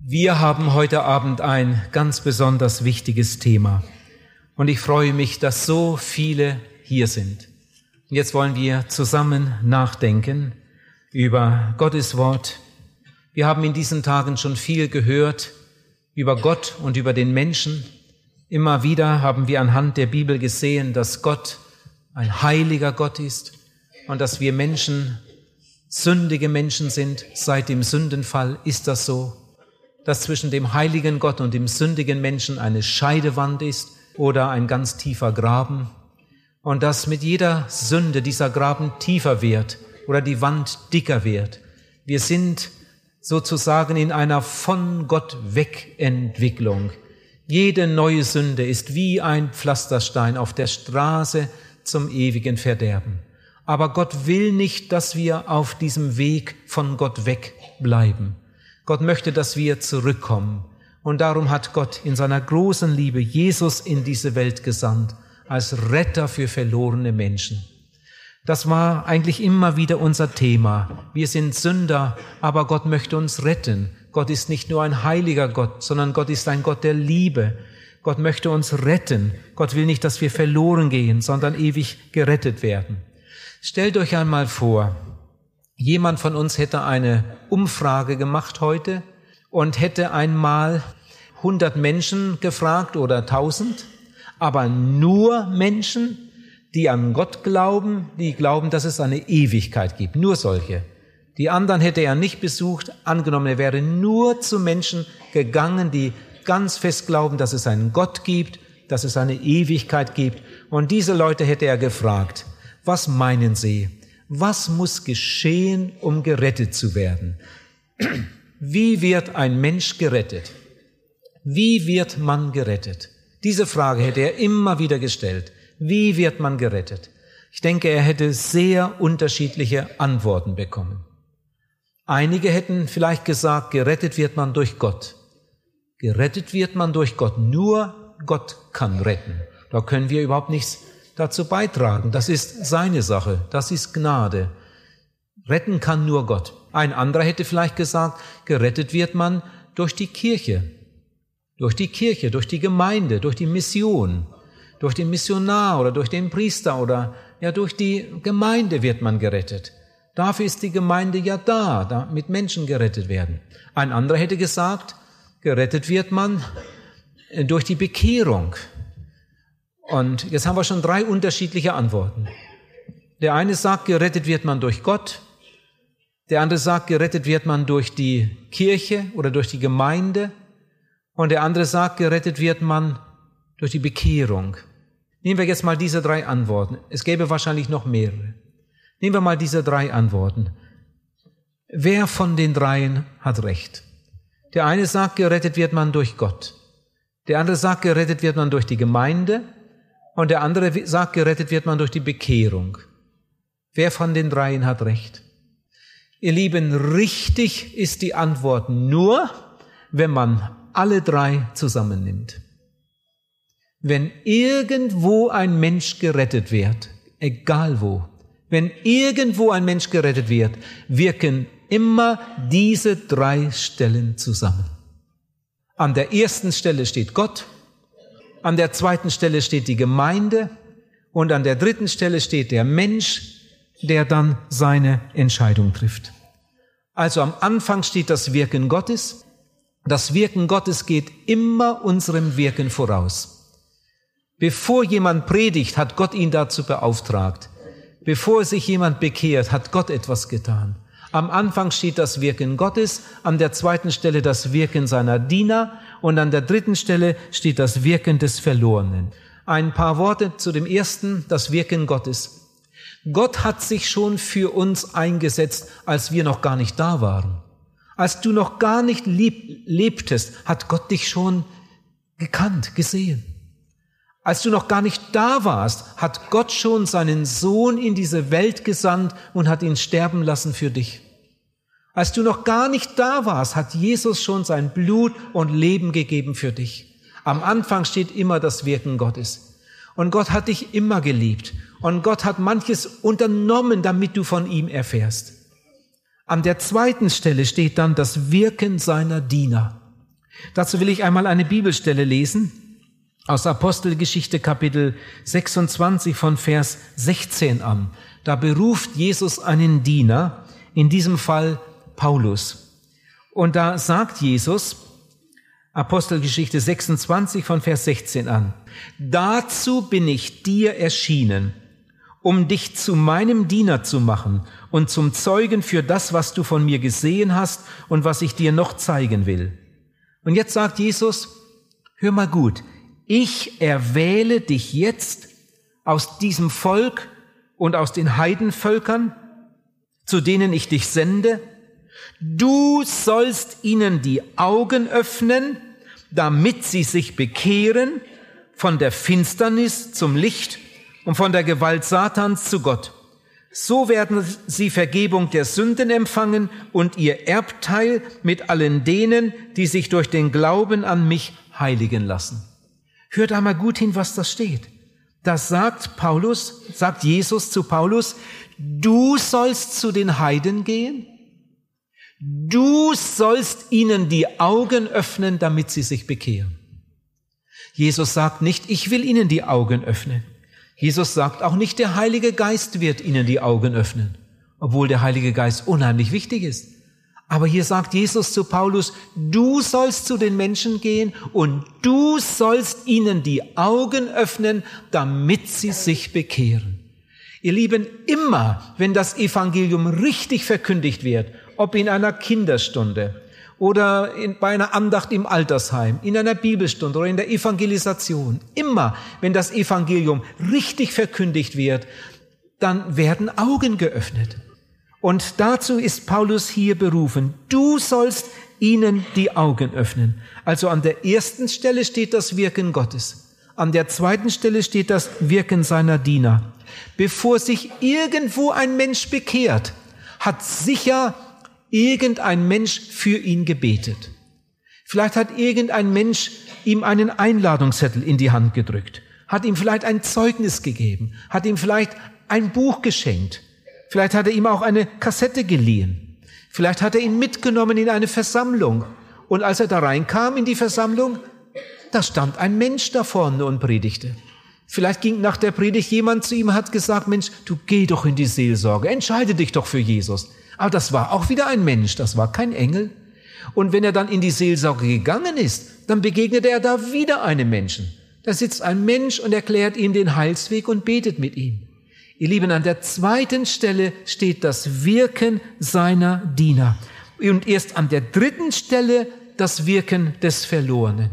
Wir haben heute Abend ein ganz besonders wichtiges Thema. Und ich freue mich, dass so viele hier sind. Und jetzt wollen wir zusammen nachdenken über Gottes Wort. Wir haben in diesen Tagen schon viel gehört über Gott und über den Menschen. Immer wieder haben wir anhand der Bibel gesehen, dass Gott ein heiliger Gott ist und dass wir Menschen sündige Menschen sind. Seit dem Sündenfall ist das so dass zwischen dem heiligen Gott und dem sündigen Menschen eine Scheidewand ist oder ein ganz tiefer Graben und dass mit jeder Sünde dieser Graben tiefer wird oder die Wand dicker wird. Wir sind sozusagen in einer von Gott weg Entwicklung. Jede neue Sünde ist wie ein Pflasterstein auf der Straße zum ewigen Verderben. Aber Gott will nicht, dass wir auf diesem Weg von Gott weg bleiben. Gott möchte, dass wir zurückkommen. Und darum hat Gott in seiner großen Liebe Jesus in diese Welt gesandt, als Retter für verlorene Menschen. Das war eigentlich immer wieder unser Thema. Wir sind Sünder, aber Gott möchte uns retten. Gott ist nicht nur ein heiliger Gott, sondern Gott ist ein Gott der Liebe. Gott möchte uns retten. Gott will nicht, dass wir verloren gehen, sondern ewig gerettet werden. Stellt euch einmal vor, Jemand von uns hätte eine Umfrage gemacht heute und hätte einmal 100 Menschen gefragt oder 1000, aber nur Menschen, die an Gott glauben, die glauben, dass es eine Ewigkeit gibt. Nur solche. Die anderen hätte er nicht besucht, angenommen, er wäre nur zu Menschen gegangen, die ganz fest glauben, dass es einen Gott gibt, dass es eine Ewigkeit gibt. Und diese Leute hätte er gefragt, was meinen Sie? Was muss geschehen, um gerettet zu werden? Wie wird ein Mensch gerettet? Wie wird man gerettet? Diese Frage hätte er immer wieder gestellt. Wie wird man gerettet? Ich denke, er hätte sehr unterschiedliche Antworten bekommen. Einige hätten vielleicht gesagt, gerettet wird man durch Gott. Gerettet wird man durch Gott. Nur Gott kann retten. Da können wir überhaupt nichts dazu beitragen. Das ist seine Sache, das ist Gnade. Retten kann nur Gott. Ein anderer hätte vielleicht gesagt, gerettet wird man durch die Kirche, durch die Kirche, durch die Gemeinde, durch die Mission, durch den Missionar oder durch den Priester oder ja durch die Gemeinde wird man gerettet. Dafür ist die Gemeinde ja da, damit Menschen gerettet werden. Ein anderer hätte gesagt, gerettet wird man durch die Bekehrung, und jetzt haben wir schon drei unterschiedliche Antworten. Der eine sagt, gerettet wird man durch Gott. Der andere sagt, gerettet wird man durch die Kirche oder durch die Gemeinde. Und der andere sagt, gerettet wird man durch die Bekehrung. Nehmen wir jetzt mal diese drei Antworten. Es gäbe wahrscheinlich noch mehrere. Nehmen wir mal diese drei Antworten. Wer von den dreien hat recht? Der eine sagt, gerettet wird man durch Gott. Der andere sagt, gerettet wird man durch die Gemeinde. Und der andere sagt, gerettet wird man durch die Bekehrung. Wer von den dreien hat recht? Ihr Lieben, richtig ist die Antwort nur, wenn man alle drei zusammennimmt. Wenn irgendwo ein Mensch gerettet wird, egal wo, wenn irgendwo ein Mensch gerettet wird, wirken immer diese drei Stellen zusammen. An der ersten Stelle steht Gott, an der zweiten Stelle steht die Gemeinde und an der dritten Stelle steht der Mensch, der dann seine Entscheidung trifft. Also am Anfang steht das Wirken Gottes. Das Wirken Gottes geht immer unserem Wirken voraus. Bevor jemand predigt, hat Gott ihn dazu beauftragt. Bevor sich jemand bekehrt, hat Gott etwas getan. Am Anfang steht das Wirken Gottes, an der zweiten Stelle das Wirken seiner Diener und an der dritten Stelle steht das Wirken des Verlorenen. Ein paar Worte zu dem ersten, das Wirken Gottes. Gott hat sich schon für uns eingesetzt, als wir noch gar nicht da waren. Als du noch gar nicht lieb, lebtest, hat Gott dich schon gekannt, gesehen. Als du noch gar nicht da warst, hat Gott schon seinen Sohn in diese Welt gesandt und hat ihn sterben lassen für dich. Als du noch gar nicht da warst, hat Jesus schon sein Blut und Leben gegeben für dich. Am Anfang steht immer das Wirken Gottes. Und Gott hat dich immer geliebt. Und Gott hat manches unternommen, damit du von ihm erfährst. An der zweiten Stelle steht dann das Wirken seiner Diener. Dazu will ich einmal eine Bibelstelle lesen aus Apostelgeschichte Kapitel 26 von Vers 16 an. Da beruft Jesus einen Diener, in diesem Fall Paulus. Und da sagt Jesus, Apostelgeschichte 26 von Vers 16 an, dazu bin ich dir erschienen, um dich zu meinem Diener zu machen und zum Zeugen für das, was du von mir gesehen hast und was ich dir noch zeigen will. Und jetzt sagt Jesus, hör mal gut, ich erwähle dich jetzt aus diesem Volk und aus den Heidenvölkern, zu denen ich dich sende. Du sollst ihnen die Augen öffnen, damit sie sich bekehren von der Finsternis zum Licht und von der Gewalt Satans zu Gott. So werden sie Vergebung der Sünden empfangen und ihr Erbteil mit allen denen, die sich durch den Glauben an mich heiligen lassen. Hört einmal gut hin, was das steht. Das sagt Paulus, sagt Jesus zu Paulus, du sollst zu den Heiden gehen, du sollst ihnen die Augen öffnen, damit sie sich bekehren. Jesus sagt nicht, ich will ihnen die Augen öffnen. Jesus sagt auch nicht, der Heilige Geist wird ihnen die Augen öffnen, obwohl der Heilige Geist unheimlich wichtig ist. Aber hier sagt Jesus zu Paulus, du sollst zu den Menschen gehen und du sollst ihnen die Augen öffnen, damit sie sich bekehren. Ihr Lieben, immer wenn das Evangelium richtig verkündigt wird, ob in einer Kinderstunde, oder in, bei einer Andacht im Altersheim, in einer Bibelstunde oder in der Evangelisation, immer wenn das Evangelium richtig verkündigt wird, dann werden Augen geöffnet. Und dazu ist Paulus hier berufen. Du sollst ihnen die Augen öffnen. Also an der ersten Stelle steht das Wirken Gottes. An der zweiten Stelle steht das Wirken seiner Diener. Bevor sich irgendwo ein Mensch bekehrt, hat sicher irgendein Mensch für ihn gebetet. Vielleicht hat irgendein Mensch ihm einen Einladungszettel in die Hand gedrückt, hat ihm vielleicht ein Zeugnis gegeben, hat ihm vielleicht ein Buch geschenkt, vielleicht hat er ihm auch eine Kassette geliehen, vielleicht hat er ihn mitgenommen in eine Versammlung und als er da reinkam in die Versammlung, da stand ein Mensch da vorne und predigte. Vielleicht ging nach der Predigt jemand zu ihm und hat gesagt, Mensch, du geh doch in die Seelsorge, entscheide dich doch für Jesus. Aber das war auch wieder ein Mensch, das war kein Engel. Und wenn er dann in die Seelsorge gegangen ist, dann begegnete er da wieder einem Menschen. Da sitzt ein Mensch und erklärt ihm den Heilsweg und betet mit ihm. Ihr Lieben, an der zweiten Stelle steht das Wirken seiner Diener. Und erst an der dritten Stelle das Wirken des Verlorenen.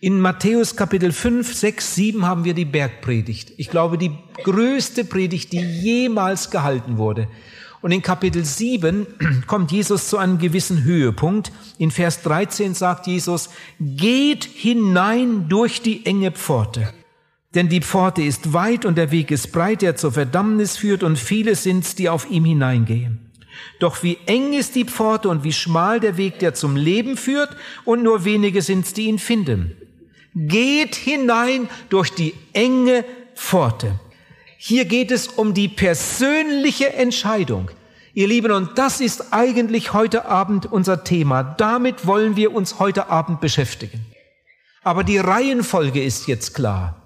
In Matthäus Kapitel 5, 6, 7 haben wir die Bergpredigt. Ich glaube, die größte Predigt, die jemals gehalten wurde. Und in Kapitel 7 kommt Jesus zu einem gewissen Höhepunkt. In Vers 13 sagt Jesus, geht hinein durch die enge Pforte. Denn die Pforte ist weit und der Weg ist breit, der zur Verdammnis führt und viele sind's, die auf ihm hineingehen. Doch wie eng ist die Pforte und wie schmal der Weg, der zum Leben führt und nur wenige sind's, die ihn finden. Geht hinein durch die enge Pforte. Hier geht es um die persönliche Entscheidung. Ihr Lieben, und das ist eigentlich heute Abend unser Thema. Damit wollen wir uns heute Abend beschäftigen. Aber die Reihenfolge ist jetzt klar.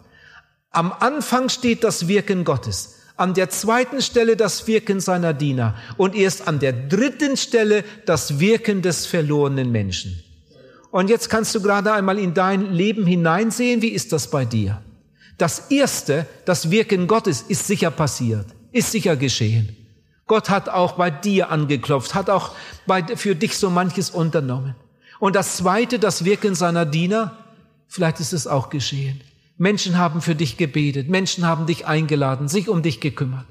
Am Anfang steht das Wirken Gottes, an der zweiten Stelle das Wirken seiner Diener und erst an der dritten Stelle das Wirken des verlorenen Menschen. Und jetzt kannst du gerade einmal in dein Leben hineinsehen, wie ist das bei dir? Das erste, das Wirken Gottes ist sicher passiert, ist sicher geschehen. Gott hat auch bei dir angeklopft, hat auch bei, für dich so manches unternommen. Und das zweite, das Wirken seiner Diener, vielleicht ist es auch geschehen. Menschen haben für dich gebetet, Menschen haben dich eingeladen, sich um dich gekümmert.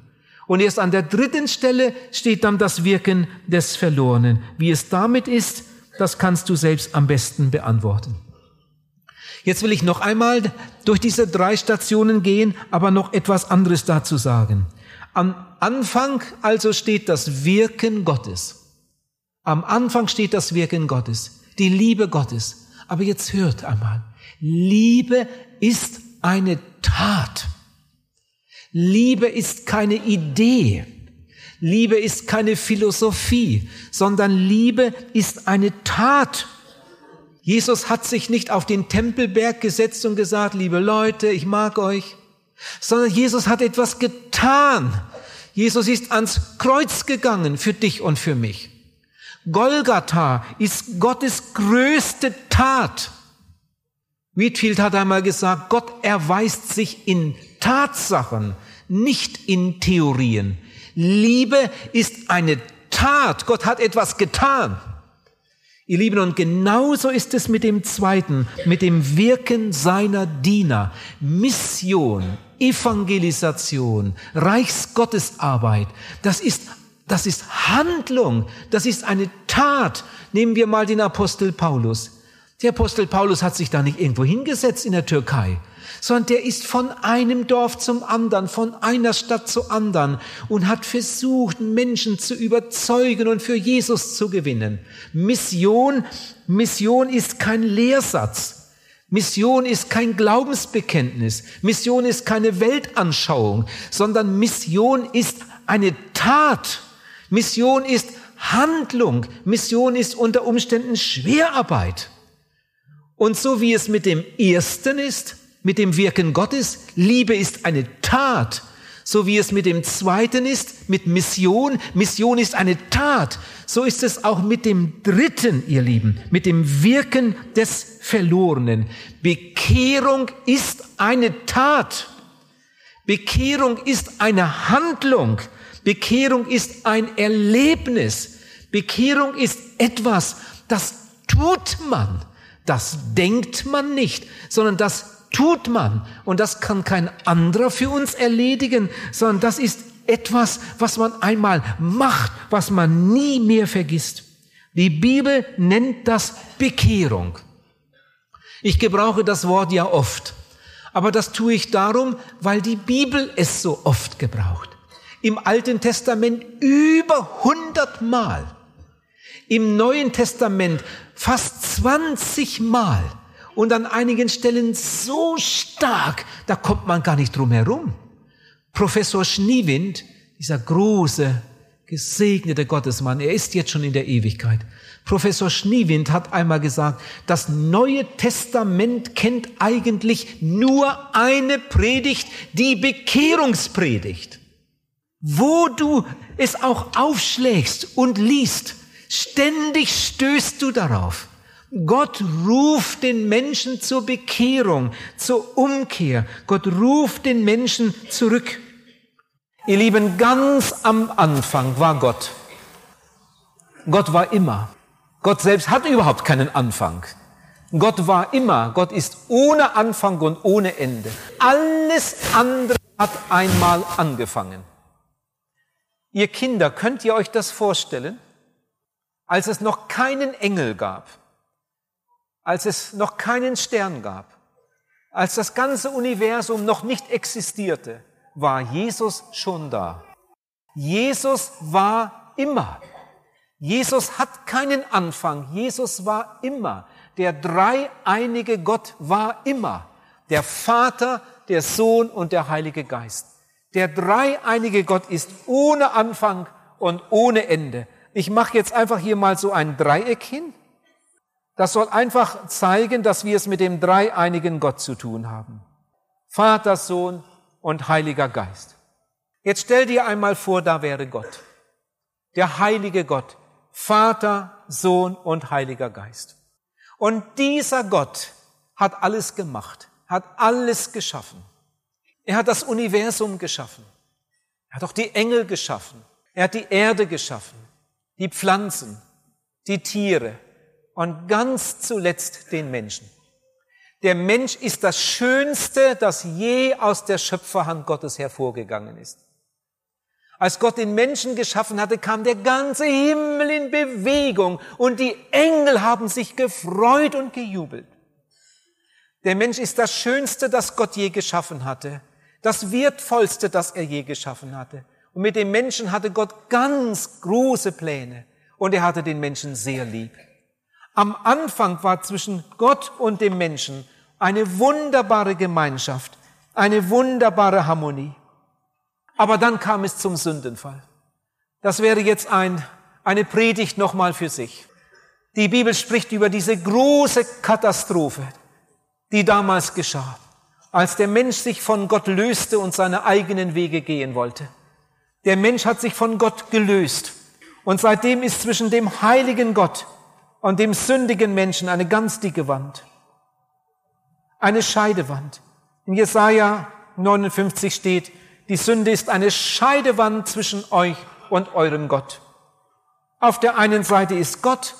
Und erst an der dritten Stelle steht dann das Wirken des Verlorenen. Wie es damit ist, das kannst du selbst am besten beantworten. Jetzt will ich noch einmal durch diese drei Stationen gehen, aber noch etwas anderes dazu sagen. Am Anfang also steht das Wirken Gottes. Am Anfang steht das Wirken Gottes, die Liebe Gottes. Aber jetzt hört einmal, Liebe ist eine Tat. Liebe ist keine Idee. Liebe ist keine Philosophie, sondern Liebe ist eine Tat. Jesus hat sich nicht auf den Tempelberg gesetzt und gesagt, liebe Leute, ich mag euch, sondern Jesus hat etwas getan. Jesus ist ans Kreuz gegangen für dich und für mich. Golgatha ist Gottes größte Tat. Whitfield hat einmal gesagt, Gott erweist sich in Tatsachen, nicht in Theorien. Liebe ist eine Tat. Gott hat etwas getan. Ihr Lieben, und genauso ist es mit dem zweiten, mit dem Wirken seiner Diener. Mission, Evangelisation, Reichsgottesarbeit, das ist, das ist Handlung, das ist eine Tat. Nehmen wir mal den Apostel Paulus. Der Apostel Paulus hat sich da nicht irgendwo hingesetzt in der Türkei, sondern der ist von einem Dorf zum anderen, von einer Stadt zu anderen und hat versucht, Menschen zu überzeugen und für Jesus zu gewinnen. Mission, Mission ist kein Lehrsatz. Mission ist kein Glaubensbekenntnis. Mission ist keine Weltanschauung, sondern Mission ist eine Tat. Mission ist Handlung. Mission ist unter Umständen Schwerarbeit. Und so wie es mit dem Ersten ist, mit dem Wirken Gottes, Liebe ist eine Tat, so wie es mit dem Zweiten ist, mit Mission, Mission ist eine Tat, so ist es auch mit dem Dritten, ihr Lieben, mit dem Wirken des Verlorenen. Bekehrung ist eine Tat. Bekehrung ist eine Handlung. Bekehrung ist ein Erlebnis. Bekehrung ist etwas, das tut man. Das denkt man nicht, sondern das tut man. Und das kann kein anderer für uns erledigen, sondern das ist etwas, was man einmal macht, was man nie mehr vergisst. Die Bibel nennt das Bekehrung. Ich gebrauche das Wort ja oft, aber das tue ich darum, weil die Bibel es so oft gebraucht. Im Alten Testament über 100 Mal. Im Neuen Testament fast 20 Mal und an einigen Stellen so stark, da kommt man gar nicht drum herum. Professor Schniewind, dieser große, gesegnete Gottesmann, er ist jetzt schon in der Ewigkeit. Professor Schniewind hat einmal gesagt, das Neue Testament kennt eigentlich nur eine Predigt, die Bekehrungspredigt. Wo du es auch aufschlägst und liest, Ständig stößt du darauf. Gott ruft den Menschen zur Bekehrung, zur Umkehr. Gott ruft den Menschen zurück. Ihr Lieben, ganz am Anfang war Gott. Gott war immer. Gott selbst hat überhaupt keinen Anfang. Gott war immer. Gott ist ohne Anfang und ohne Ende. Alles andere hat einmal angefangen. Ihr Kinder, könnt ihr euch das vorstellen? als es noch keinen Engel gab, als es noch keinen Stern gab, als das ganze Universum noch nicht existierte, war Jesus schon da. Jesus war immer. Jesus hat keinen Anfang. Jesus war immer. Der dreieinige Gott war immer. Der Vater, der Sohn und der Heilige Geist. Der dreieinige Gott ist ohne Anfang und ohne Ende. Ich mache jetzt einfach hier mal so ein Dreieck hin. Das soll einfach zeigen, dass wir es mit dem dreieinigen Gott zu tun haben. Vater, Sohn und Heiliger Geist. Jetzt stell dir einmal vor, da wäre Gott. Der heilige Gott. Vater, Sohn und Heiliger Geist. Und dieser Gott hat alles gemacht, hat alles geschaffen. Er hat das Universum geschaffen. Er hat auch die Engel geschaffen. Er hat die Erde geschaffen die Pflanzen, die Tiere und ganz zuletzt den Menschen. Der Mensch ist das Schönste, das je aus der Schöpferhand Gottes hervorgegangen ist. Als Gott den Menschen geschaffen hatte, kam der ganze Himmel in Bewegung und die Engel haben sich gefreut und gejubelt. Der Mensch ist das Schönste, das Gott je geschaffen hatte, das Wertvollste, das er je geschaffen hatte. Und mit dem Menschen hatte Gott ganz große Pläne und er hatte den Menschen sehr lieb. Am Anfang war zwischen Gott und dem Menschen eine wunderbare Gemeinschaft, eine wunderbare Harmonie. Aber dann kam es zum Sündenfall. Das wäre jetzt ein, eine Predigt nochmal für sich. Die Bibel spricht über diese große Katastrophe, die damals geschah, als der Mensch sich von Gott löste und seine eigenen Wege gehen wollte. Der Mensch hat sich von Gott gelöst. Und seitdem ist zwischen dem heiligen Gott und dem sündigen Menschen eine ganz dicke Wand. Eine Scheidewand. In Jesaja 59 steht, die Sünde ist eine Scheidewand zwischen euch und eurem Gott. Auf der einen Seite ist Gott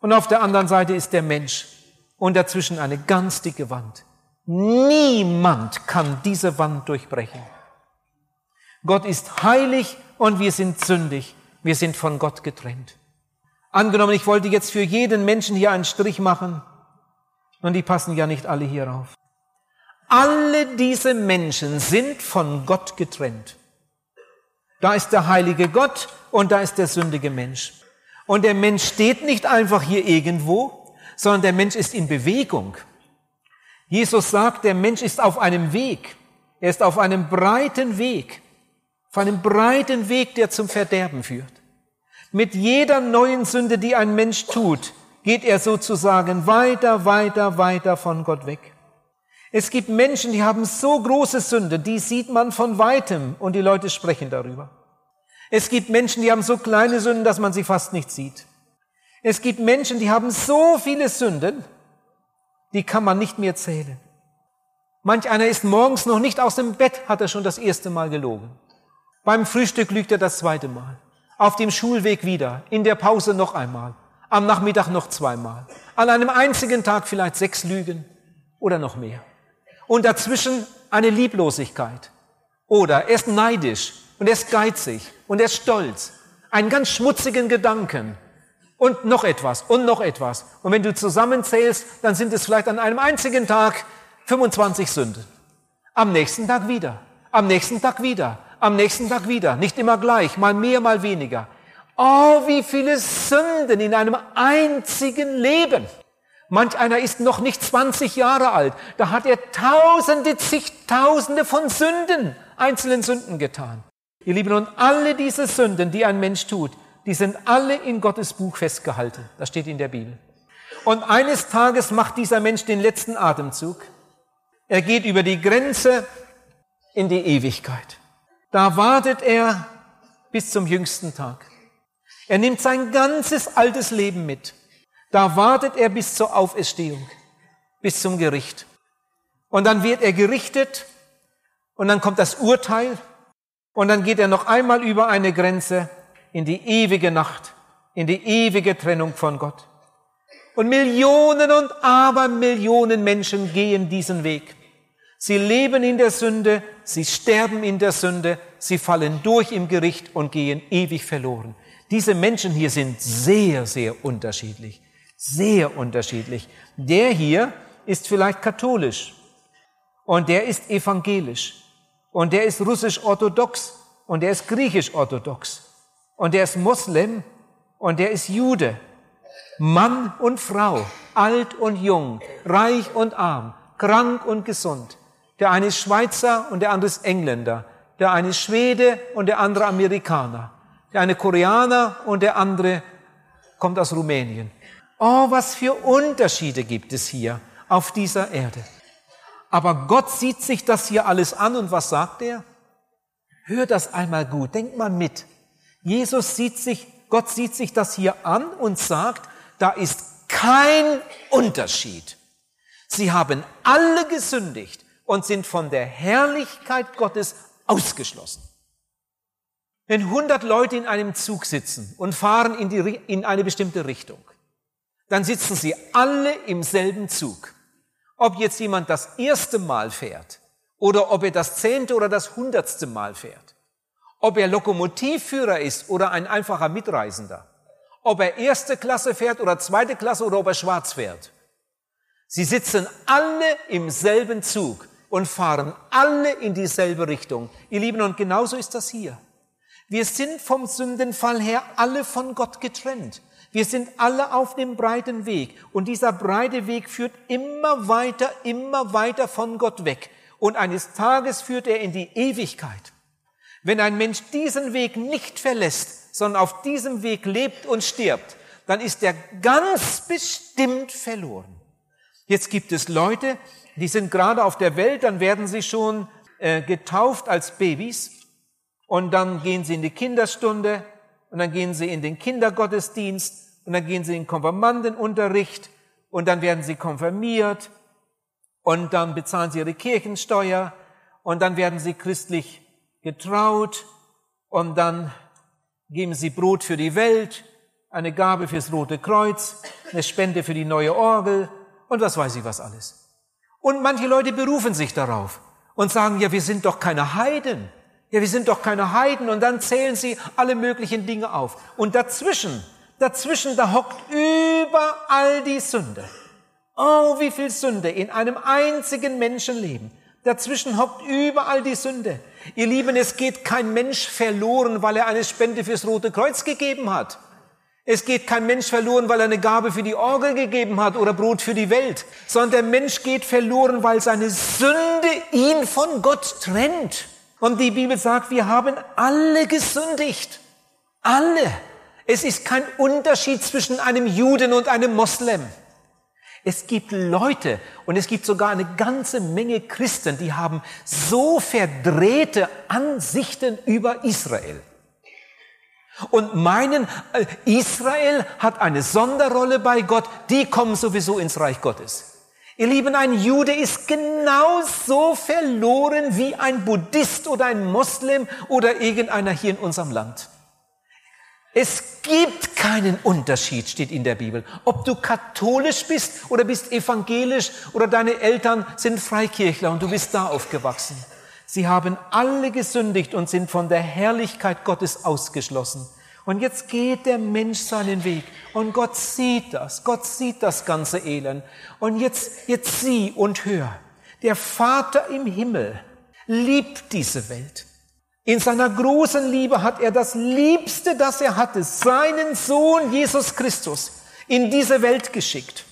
und auf der anderen Seite ist der Mensch und dazwischen eine ganz dicke Wand. Niemand kann diese Wand durchbrechen. Gott ist heilig und wir sind sündig. Wir sind von Gott getrennt. Angenommen, ich wollte jetzt für jeden Menschen hier einen Strich machen und die passen ja nicht alle hier rauf. Alle diese Menschen sind von Gott getrennt. Da ist der heilige Gott und da ist der sündige Mensch. Und der Mensch steht nicht einfach hier irgendwo, sondern der Mensch ist in Bewegung. Jesus sagt, der Mensch ist auf einem Weg. Er ist auf einem breiten Weg. Auf einem breiten Weg, der zum Verderben führt. Mit jeder neuen Sünde, die ein Mensch tut, geht er sozusagen weiter, weiter, weiter von Gott weg. Es gibt Menschen, die haben so große Sünde, die sieht man von weitem und die Leute sprechen darüber. Es gibt Menschen, die haben so kleine Sünden, dass man sie fast nicht sieht. Es gibt Menschen, die haben so viele Sünden, die kann man nicht mehr zählen. Manch einer ist morgens noch nicht aus dem Bett, hat er schon das erste Mal gelogen. Beim Frühstück lügt er das zweite Mal. Auf dem Schulweg wieder. In der Pause noch einmal. Am Nachmittag noch zweimal. An einem einzigen Tag vielleicht sechs Lügen oder noch mehr. Und dazwischen eine Lieblosigkeit. Oder er ist neidisch und er ist geizig und er ist stolz. Einen ganz schmutzigen Gedanken. Und noch etwas und noch etwas. Und wenn du zusammenzählst, dann sind es vielleicht an einem einzigen Tag 25 Sünden. Am nächsten Tag wieder. Am nächsten Tag wieder. Am nächsten Tag wieder. Nicht immer gleich. Mal mehr, mal weniger. Oh, wie viele Sünden in einem einzigen Leben. Manch einer ist noch nicht 20 Jahre alt. Da hat er tausende, zigtausende von Sünden, einzelnen Sünden getan. Ihr Lieben, und alle diese Sünden, die ein Mensch tut, die sind alle in Gottes Buch festgehalten. Das steht in der Bibel. Und eines Tages macht dieser Mensch den letzten Atemzug. Er geht über die Grenze in die Ewigkeit. Da wartet er bis zum jüngsten Tag. Er nimmt sein ganzes altes Leben mit. Da wartet er bis zur Auferstehung, bis zum Gericht. Und dann wird er gerichtet und dann kommt das Urteil und dann geht er noch einmal über eine Grenze in die ewige Nacht, in die ewige Trennung von Gott. Und Millionen und Abermillionen Menschen gehen diesen Weg. Sie leben in der Sünde, sie sterben in der Sünde, sie fallen durch im Gericht und gehen ewig verloren. Diese Menschen hier sind sehr, sehr unterschiedlich. Sehr unterschiedlich. Der hier ist vielleicht katholisch und der ist evangelisch und der ist russisch-orthodox und der ist griechisch-orthodox und der ist Moslem und der ist Jude. Mann und Frau, alt und jung, reich und arm, krank und gesund. Der eine ist Schweizer und der andere ist Engländer. Der eine ist Schwede und der andere Amerikaner. Der eine Koreaner und der andere kommt aus Rumänien. Oh, was für Unterschiede gibt es hier auf dieser Erde. Aber Gott sieht sich das hier alles an und was sagt er? Hör das einmal gut, denk mal mit. Jesus sieht sich, Gott sieht sich das hier an und sagt, da ist kein Unterschied. Sie haben alle gesündigt und sind von der Herrlichkeit Gottes ausgeschlossen. Wenn 100 Leute in einem Zug sitzen und fahren in, die, in eine bestimmte Richtung, dann sitzen sie alle im selben Zug. Ob jetzt jemand das erste Mal fährt oder ob er das zehnte oder das hundertste Mal fährt. Ob er Lokomotivführer ist oder ein einfacher Mitreisender. Ob er erste Klasse fährt oder zweite Klasse oder ob er schwarz fährt. Sie sitzen alle im selben Zug und fahren alle in dieselbe Richtung. Ihr Lieben, und genauso ist das hier. Wir sind vom Sündenfall her alle von Gott getrennt. Wir sind alle auf dem breiten Weg und dieser breite Weg führt immer weiter, immer weiter von Gott weg. Und eines Tages führt er in die Ewigkeit. Wenn ein Mensch diesen Weg nicht verlässt, sondern auf diesem Weg lebt und stirbt, dann ist er ganz bestimmt verloren. Jetzt gibt es Leute, die sind gerade auf der Welt, dann werden sie schon äh, getauft als Babys. Und dann gehen sie in die Kinderstunde. Und dann gehen sie in den Kindergottesdienst. Und dann gehen sie in den Konfirmandenunterricht. Und dann werden sie konfirmiert. Und dann bezahlen sie ihre Kirchensteuer. Und dann werden sie christlich getraut. Und dann geben sie Brot für die Welt, eine Gabe fürs Rote Kreuz, eine Spende für die neue Orgel und was weiß ich was alles. Und manche Leute berufen sich darauf und sagen, ja, wir sind doch keine Heiden. Ja, wir sind doch keine Heiden. Und dann zählen sie alle möglichen Dinge auf. Und dazwischen, dazwischen, da hockt überall die Sünde. Oh, wie viel Sünde in einem einzigen Menschenleben. Dazwischen hockt überall die Sünde. Ihr Lieben, es geht kein Mensch verloren, weil er eine Spende fürs Rote Kreuz gegeben hat. Es geht kein Mensch verloren, weil er eine Gabe für die Orgel gegeben hat oder Brot für die Welt, sondern der Mensch geht verloren, weil seine Sünde ihn von Gott trennt. Und die Bibel sagt, wir haben alle gesündigt. Alle. Es ist kein Unterschied zwischen einem Juden und einem Moslem. Es gibt Leute und es gibt sogar eine ganze Menge Christen, die haben so verdrehte Ansichten über Israel und meinen, äh, Israel hat eine Sonderrolle bei Gott, die kommen sowieso ins Reich Gottes. Ihr Lieben, ein Jude ist genauso verloren wie ein Buddhist oder ein Moslem oder irgendeiner hier in unserem Land. Es gibt keinen Unterschied, steht in der Bibel. Ob du katholisch bist oder bist evangelisch oder deine Eltern sind Freikirchler und du bist da aufgewachsen. Sie haben alle gesündigt und sind von der Herrlichkeit Gottes ausgeschlossen. Und jetzt geht der Mensch seinen Weg. Und Gott sieht das. Gott sieht das ganze Elend. Und jetzt, jetzt sieh und hör. Der Vater im Himmel liebt diese Welt. In seiner großen Liebe hat er das Liebste, das er hatte, seinen Sohn Jesus Christus, in diese Welt geschickt,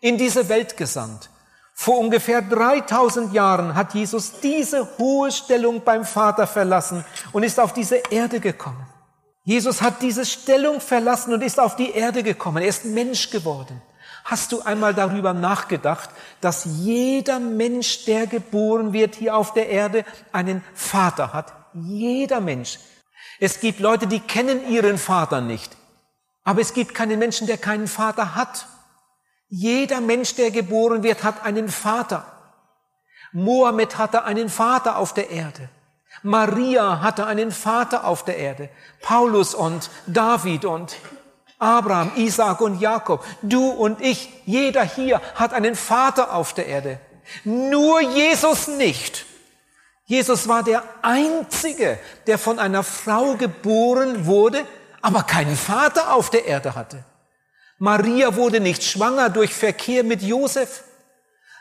in diese Welt gesandt. Vor ungefähr 3000 Jahren hat Jesus diese hohe Stellung beim Vater verlassen und ist auf diese Erde gekommen. Jesus hat diese Stellung verlassen und ist auf die Erde gekommen. Er ist Mensch geworden. Hast du einmal darüber nachgedacht, dass jeder Mensch, der geboren wird hier auf der Erde, einen Vater hat? Jeder Mensch. Es gibt Leute, die kennen ihren Vater nicht. Aber es gibt keinen Menschen, der keinen Vater hat. Jeder Mensch, der geboren wird, hat einen Vater. Mohammed hatte einen Vater auf der Erde. Maria hatte einen Vater auf der Erde. Paulus und David und Abraham, Isaac und Jakob. Du und ich, jeder hier hat einen Vater auf der Erde. Nur Jesus nicht. Jesus war der Einzige, der von einer Frau geboren wurde, aber keinen Vater auf der Erde hatte. Maria wurde nicht schwanger durch Verkehr mit Josef,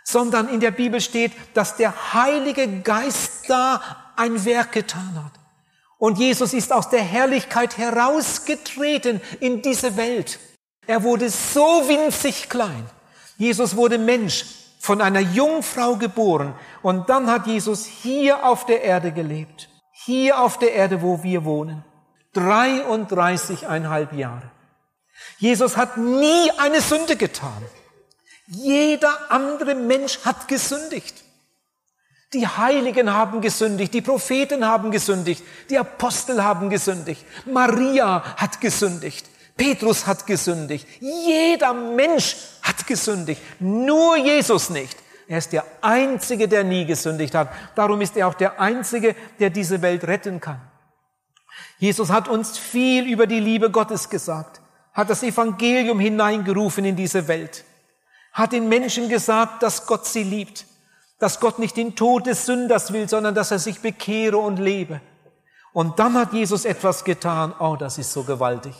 sondern in der Bibel steht, dass der Heilige Geist da ein Werk getan hat. Und Jesus ist aus der Herrlichkeit herausgetreten in diese Welt. Er wurde so winzig klein. Jesus wurde Mensch, von einer Jungfrau geboren. Und dann hat Jesus hier auf der Erde gelebt. Hier auf der Erde, wo wir wohnen. 33,5 Jahre. Jesus hat nie eine Sünde getan. Jeder andere Mensch hat gesündigt. Die Heiligen haben gesündigt, die Propheten haben gesündigt, die Apostel haben gesündigt, Maria hat gesündigt, Petrus hat gesündigt, jeder Mensch hat gesündigt, nur Jesus nicht. Er ist der Einzige, der nie gesündigt hat. Darum ist er auch der Einzige, der diese Welt retten kann. Jesus hat uns viel über die Liebe Gottes gesagt hat das Evangelium hineingerufen in diese Welt, hat den Menschen gesagt, dass Gott sie liebt, dass Gott nicht den Tod des Sünders will, sondern dass er sich bekehre und lebe. Und dann hat Jesus etwas getan, oh, das ist so gewaltig.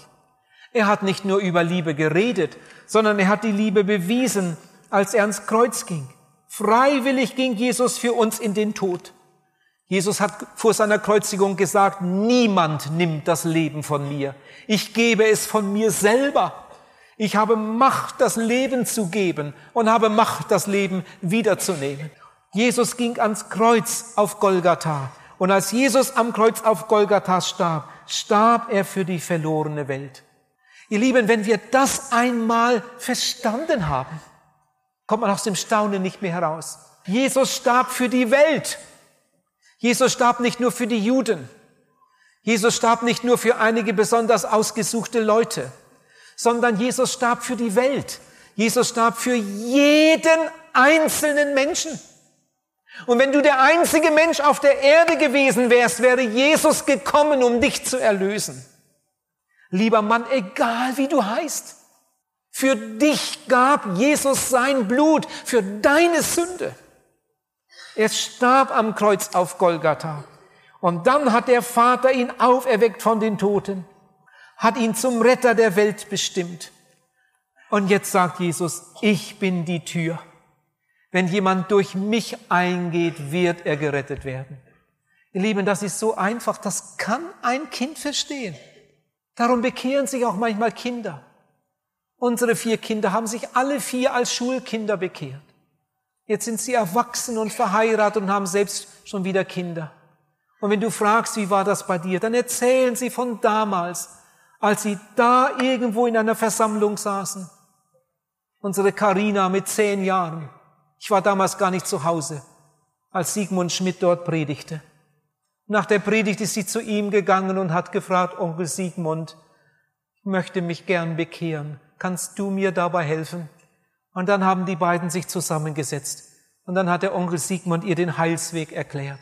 Er hat nicht nur über Liebe geredet, sondern er hat die Liebe bewiesen, als er ans Kreuz ging. Freiwillig ging Jesus für uns in den Tod. Jesus hat vor seiner Kreuzigung gesagt, niemand nimmt das Leben von mir. Ich gebe es von mir selber. Ich habe Macht, das Leben zu geben und habe Macht, das Leben wiederzunehmen. Jesus ging ans Kreuz auf Golgatha. Und als Jesus am Kreuz auf Golgatha starb, starb er für die verlorene Welt. Ihr Lieben, wenn wir das einmal verstanden haben, kommt man aus dem Staunen nicht mehr heraus. Jesus starb für die Welt. Jesus starb nicht nur für die Juden. Jesus starb nicht nur für einige besonders ausgesuchte Leute, sondern Jesus starb für die Welt. Jesus starb für jeden einzelnen Menschen. Und wenn du der einzige Mensch auf der Erde gewesen wärst, wäre Jesus gekommen, um dich zu erlösen. Lieber Mann, egal wie du heißt, für dich gab Jesus sein Blut, für deine Sünde. Er starb am Kreuz auf Golgatha. Und dann hat der Vater ihn auferweckt von den Toten, hat ihn zum Retter der Welt bestimmt. Und jetzt sagt Jesus, ich bin die Tür. Wenn jemand durch mich eingeht, wird er gerettet werden. Ihr Lieben, das ist so einfach, das kann ein Kind verstehen. Darum bekehren sich auch manchmal Kinder. Unsere vier Kinder haben sich alle vier als Schulkinder bekehrt. Jetzt sind sie erwachsen und verheiratet und haben selbst schon wieder Kinder. Und wenn du fragst, wie war das bei dir, dann erzählen sie von damals, als sie da irgendwo in einer Versammlung saßen. Unsere Karina mit zehn Jahren. Ich war damals gar nicht zu Hause, als Sigmund Schmidt dort predigte. Nach der Predigt ist sie zu ihm gegangen und hat gefragt, Onkel Sigmund, ich möchte mich gern bekehren kannst du mir dabei helfen? Und dann haben die beiden sich zusammengesetzt. Und dann hat der Onkel Sigmund ihr den Heilsweg erklärt.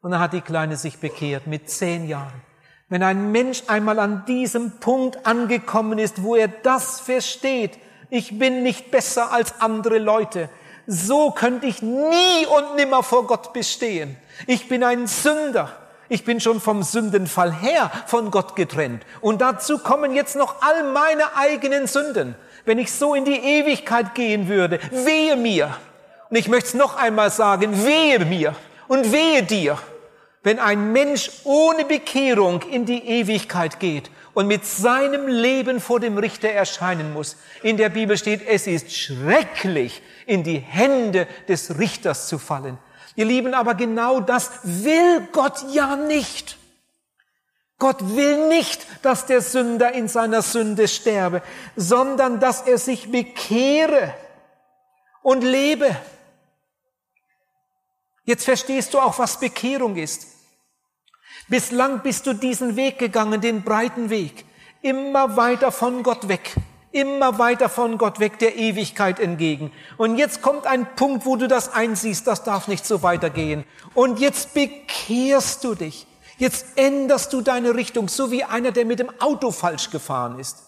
Und dann hat die Kleine sich bekehrt mit zehn Jahren. Wenn ein Mensch einmal an diesem Punkt angekommen ist, wo er das versteht, ich bin nicht besser als andere Leute, so könnte ich nie und nimmer vor Gott bestehen. Ich bin ein Sünder. Ich bin schon vom Sündenfall her von Gott getrennt. Und dazu kommen jetzt noch all meine eigenen Sünden. Wenn ich so in die Ewigkeit gehen würde, wehe mir. Und ich möchte es noch einmal sagen, wehe mir und wehe dir, wenn ein Mensch ohne Bekehrung in die Ewigkeit geht und mit seinem Leben vor dem Richter erscheinen muss. In der Bibel steht, es ist schrecklich, in die Hände des Richters zu fallen. Ihr Lieben, aber genau das will Gott ja nicht. Gott will nicht, dass der Sünder in seiner Sünde sterbe, sondern dass er sich bekehre und lebe. Jetzt verstehst du auch, was Bekehrung ist. Bislang bist du diesen Weg gegangen, den breiten Weg, immer weiter von Gott weg immer weiter von Gott weg, der Ewigkeit entgegen. Und jetzt kommt ein Punkt, wo du das einsiehst, das darf nicht so weitergehen. Und jetzt bekehrst du dich. Jetzt änderst du deine Richtung, so wie einer, der mit dem Auto falsch gefahren ist.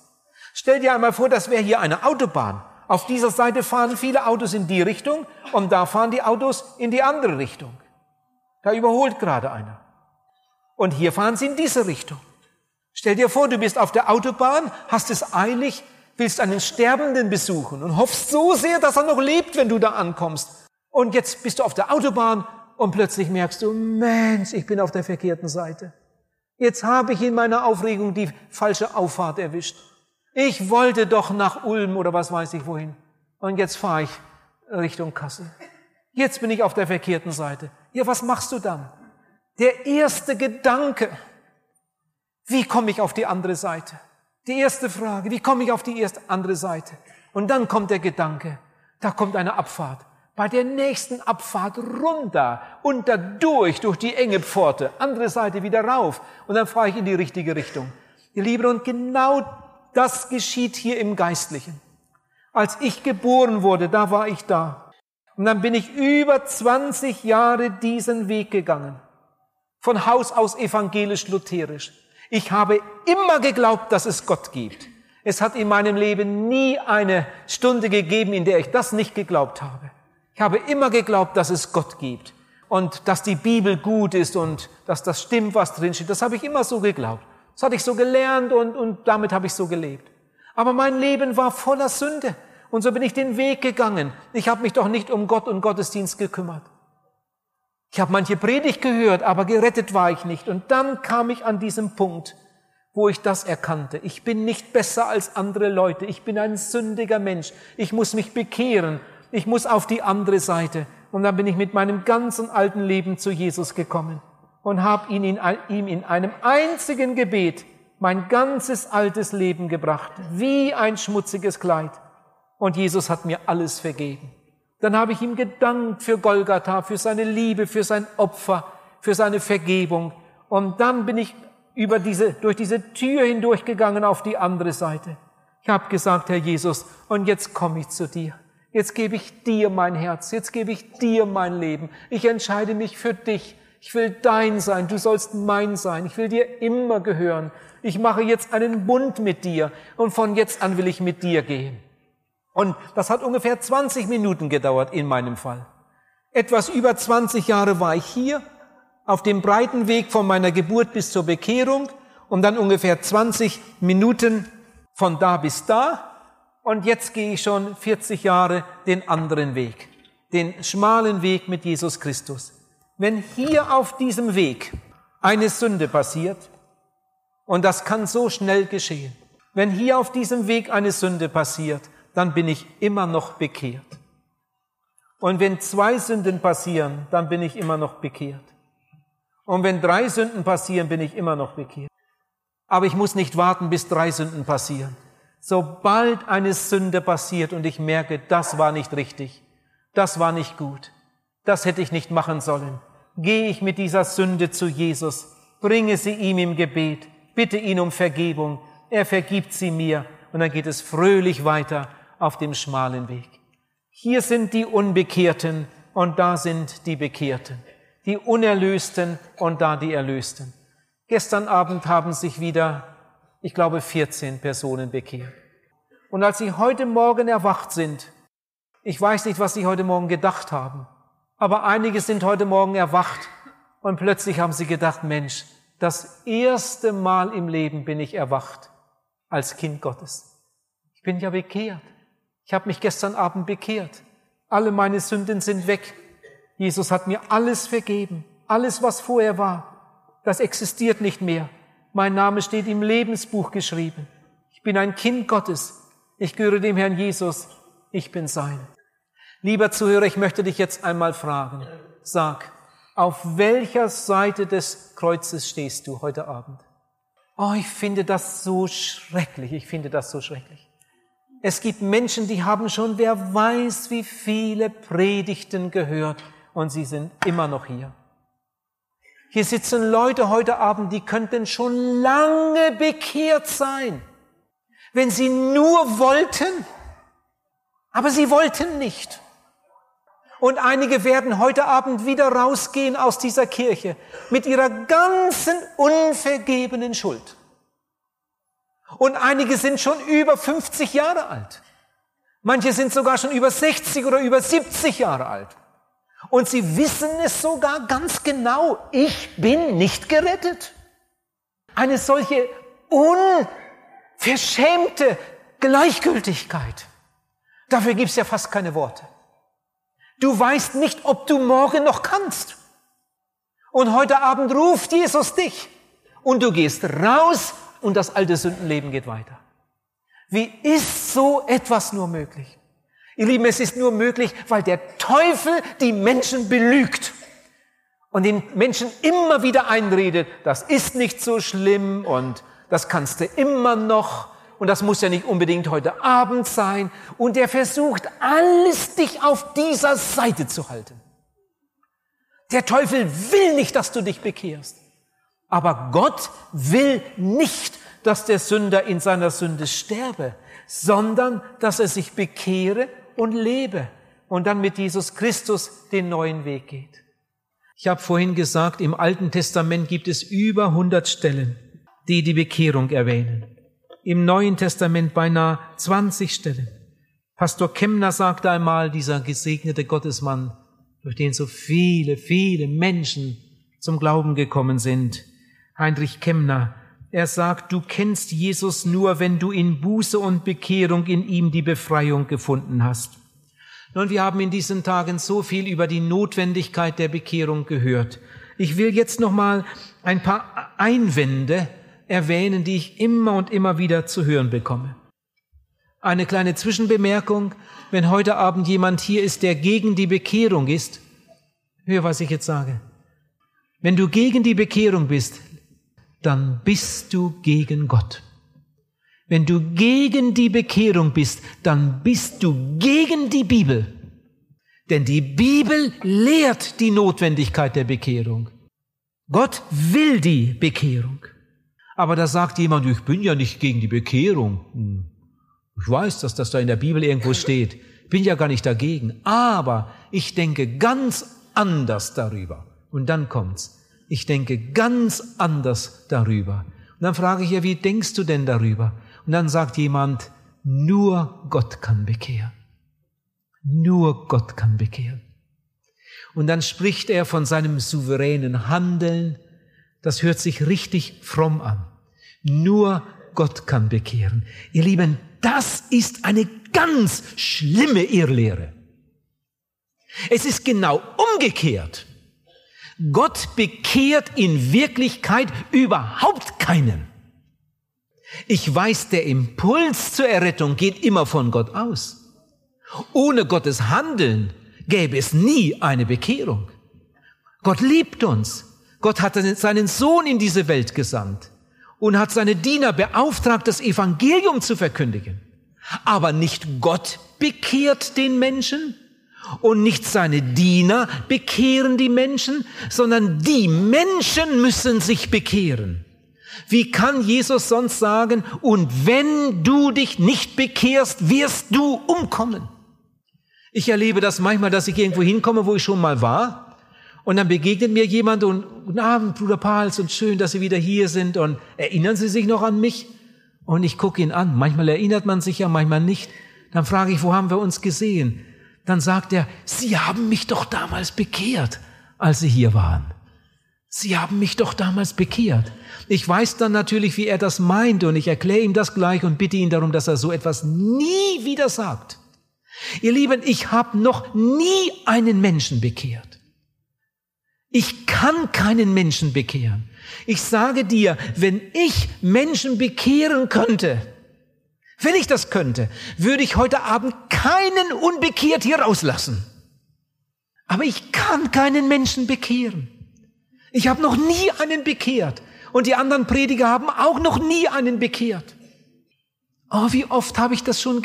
Stell dir einmal vor, das wäre hier eine Autobahn. Auf dieser Seite fahren viele Autos in die Richtung und da fahren die Autos in die andere Richtung. Da überholt gerade einer. Und hier fahren sie in diese Richtung. Stell dir vor, du bist auf der Autobahn, hast es eilig, willst einen Sterbenden besuchen und hoffst so sehr, dass er noch lebt, wenn du da ankommst. Und jetzt bist du auf der Autobahn und plötzlich merkst du, Mensch, ich bin auf der verkehrten Seite. Jetzt habe ich in meiner Aufregung die falsche Auffahrt erwischt. Ich wollte doch nach Ulm oder was weiß ich wohin. Und jetzt fahre ich Richtung Kassel. Jetzt bin ich auf der verkehrten Seite. Ja, was machst du dann? Der erste Gedanke, wie komme ich auf die andere Seite? Die erste Frage, wie komme ich auf die erste andere Seite? Und dann kommt der Gedanke, da kommt eine Abfahrt. Bei der nächsten Abfahrt runter und da durch, durch die enge Pforte, andere Seite wieder rauf und dann fahre ich in die richtige Richtung. Ihr Lieben, und genau das geschieht hier im Geistlichen. Als ich geboren wurde, da war ich da. Und dann bin ich über 20 Jahre diesen Weg gegangen. Von Haus aus evangelisch-lutherisch. Ich habe immer geglaubt, dass es Gott gibt. Es hat in meinem Leben nie eine Stunde gegeben, in der ich das nicht geglaubt habe. Ich habe immer geglaubt, dass es Gott gibt und dass die Bibel gut ist und dass das stimmt, was drin steht. Das habe ich immer so geglaubt. Das hatte ich so gelernt und, und damit habe ich so gelebt. Aber mein Leben war voller Sünde und so bin ich den Weg gegangen. Ich habe mich doch nicht um Gott und Gottesdienst gekümmert. Ich habe manche Predigt gehört, aber gerettet war ich nicht. Und dann kam ich an diesem Punkt, wo ich das erkannte. Ich bin nicht besser als andere Leute. Ich bin ein sündiger Mensch. Ich muss mich bekehren. Ich muss auf die andere Seite. Und dann bin ich mit meinem ganzen alten Leben zu Jesus gekommen und habe ihn in, ihm in einem einzigen Gebet mein ganzes altes Leben gebracht, wie ein schmutziges Kleid. Und Jesus hat mir alles vergeben. Dann habe ich ihm gedankt für Golgatha, für seine Liebe, für sein Opfer, für seine Vergebung. Und dann bin ich über diese, durch diese Tür hindurchgegangen auf die andere Seite. Ich habe gesagt, Herr Jesus, und jetzt komme ich zu dir. Jetzt gebe ich dir mein Herz, jetzt gebe ich dir mein Leben. Ich entscheide mich für dich. Ich will dein sein, du sollst mein sein. Ich will dir immer gehören. Ich mache jetzt einen Bund mit dir und von jetzt an will ich mit dir gehen. Und das hat ungefähr 20 Minuten gedauert in meinem Fall. Etwas über 20 Jahre war ich hier auf dem breiten Weg von meiner Geburt bis zur Bekehrung und dann ungefähr 20 Minuten von da bis da. Und jetzt gehe ich schon 40 Jahre den anderen Weg, den schmalen Weg mit Jesus Christus. Wenn hier auf diesem Weg eine Sünde passiert, und das kann so schnell geschehen. Wenn hier auf diesem Weg eine Sünde passiert, dann bin ich immer noch bekehrt. Und wenn zwei Sünden passieren, dann bin ich immer noch bekehrt. Und wenn drei Sünden passieren, bin ich immer noch bekehrt. Aber ich muss nicht warten, bis drei Sünden passieren. Sobald eine Sünde passiert und ich merke, das war nicht richtig, das war nicht gut, das hätte ich nicht machen sollen, gehe ich mit dieser Sünde zu Jesus, bringe sie ihm im Gebet bitte ihn um Vergebung, er vergibt sie mir und dann geht es fröhlich weiter auf dem schmalen Weg. Hier sind die Unbekehrten und da sind die Bekehrten, die Unerlösten und da die Erlösten. Gestern Abend haben sich wieder, ich glaube, 14 Personen bekehrt. Und als sie heute Morgen erwacht sind, ich weiß nicht, was sie heute Morgen gedacht haben, aber einige sind heute Morgen erwacht und plötzlich haben sie gedacht, Mensch, das erste Mal im Leben bin ich erwacht als Kind Gottes. Ich bin ja bekehrt. Ich habe mich gestern Abend bekehrt. Alle meine Sünden sind weg. Jesus hat mir alles vergeben. Alles, was vorher war, das existiert nicht mehr. Mein Name steht im Lebensbuch geschrieben. Ich bin ein Kind Gottes. Ich gehöre dem Herrn Jesus. Ich bin sein. Lieber Zuhörer, ich möchte dich jetzt einmal fragen. Sag, auf welcher Seite des Kreuzes stehst du heute Abend? Oh, ich finde das so schrecklich. Ich finde das so schrecklich. Es gibt Menschen, die haben schon, wer weiß, wie viele Predigten gehört und sie sind immer noch hier. Hier sitzen Leute heute Abend, die könnten schon lange bekehrt sein, wenn sie nur wollten. Aber sie wollten nicht. Und einige werden heute Abend wieder rausgehen aus dieser Kirche mit ihrer ganzen unvergebenen Schuld. Und einige sind schon über 50 Jahre alt. Manche sind sogar schon über 60 oder über 70 Jahre alt. Und sie wissen es sogar ganz genau. Ich bin nicht gerettet. Eine solche unverschämte Gleichgültigkeit. Dafür gibt es ja fast keine Worte. Du weißt nicht, ob du morgen noch kannst. Und heute Abend ruft Jesus dich und du gehst raus und das alte Sündenleben geht weiter. Wie ist so etwas nur möglich? Ihr Lieben, es ist nur möglich, weil der Teufel die Menschen belügt und den Menschen immer wieder einredet, das ist nicht so schlimm und das kannst du immer noch und das muss ja nicht unbedingt heute Abend sein. Und er versucht alles, dich auf dieser Seite zu halten. Der Teufel will nicht, dass du dich bekehrst. Aber Gott will nicht, dass der Sünder in seiner Sünde sterbe, sondern dass er sich bekehre und lebe und dann mit Jesus Christus den neuen Weg geht. Ich habe vorhin gesagt, im Alten Testament gibt es über 100 Stellen, die die Bekehrung erwähnen im Neuen Testament beinahe 20 Stellen. Pastor Kemner sagte einmal, dieser gesegnete Gottesmann, durch den so viele, viele Menschen zum Glauben gekommen sind. Heinrich Kemner, er sagt, du kennst Jesus nur, wenn du in Buße und Bekehrung in ihm die Befreiung gefunden hast. Nun, wir haben in diesen Tagen so viel über die Notwendigkeit der Bekehrung gehört. Ich will jetzt noch mal ein paar Einwände erwähnen, die ich immer und immer wieder zu hören bekomme. Eine kleine Zwischenbemerkung, wenn heute Abend jemand hier ist, der gegen die Bekehrung ist, hör, was ich jetzt sage. Wenn du gegen die Bekehrung bist, dann bist du gegen Gott. Wenn du gegen die Bekehrung bist, dann bist du gegen die Bibel. Denn die Bibel lehrt die Notwendigkeit der Bekehrung. Gott will die Bekehrung. Aber da sagt jemand, ich bin ja nicht gegen die Bekehrung. Hm. Ich weiß, dass das da in der Bibel irgendwo steht. Bin ja gar nicht dagegen. Aber ich denke ganz anders darüber. Und dann kommt's. Ich denke ganz anders darüber. Und dann frage ich ja, wie denkst du denn darüber? Und dann sagt jemand, nur Gott kann bekehren. Nur Gott kann bekehren. Und dann spricht er von seinem souveränen Handeln. Das hört sich richtig fromm an. Nur Gott kann bekehren. Ihr Lieben, das ist eine ganz schlimme Irrlehre. Es ist genau umgekehrt. Gott bekehrt in Wirklichkeit überhaupt keinen. Ich weiß, der Impuls zur Errettung geht immer von Gott aus. Ohne Gottes Handeln gäbe es nie eine Bekehrung. Gott liebt uns. Gott hat seinen Sohn in diese Welt gesandt und hat seine Diener beauftragt, das Evangelium zu verkündigen. Aber nicht Gott bekehrt den Menschen und nicht seine Diener bekehren die Menschen, sondern die Menschen müssen sich bekehren. Wie kann Jesus sonst sagen, und wenn du dich nicht bekehrst, wirst du umkommen? Ich erlebe das manchmal, dass ich irgendwo hinkomme, wo ich schon mal war. Und dann begegnet mir jemand und, guten Abend, Bruder Pals, und schön, dass Sie wieder hier sind. Und erinnern Sie sich noch an mich? Und ich gucke ihn an. Manchmal erinnert man sich ja, manchmal nicht. Dann frage ich, wo haben wir uns gesehen? Dann sagt er, Sie haben mich doch damals bekehrt, als Sie hier waren. Sie haben mich doch damals bekehrt. Ich weiß dann natürlich, wie er das meint und ich erkläre ihm das gleich und bitte ihn darum, dass er so etwas nie wieder sagt. Ihr Lieben, ich habe noch nie einen Menschen bekehrt. Ich kann keinen Menschen bekehren. Ich sage dir, wenn ich Menschen bekehren könnte, wenn ich das könnte, würde ich heute Abend keinen unbekehrt hier rauslassen. Aber ich kann keinen Menschen bekehren. Ich habe noch nie einen bekehrt. Und die anderen Prediger haben auch noch nie einen bekehrt. Oh, wie oft habe ich das schon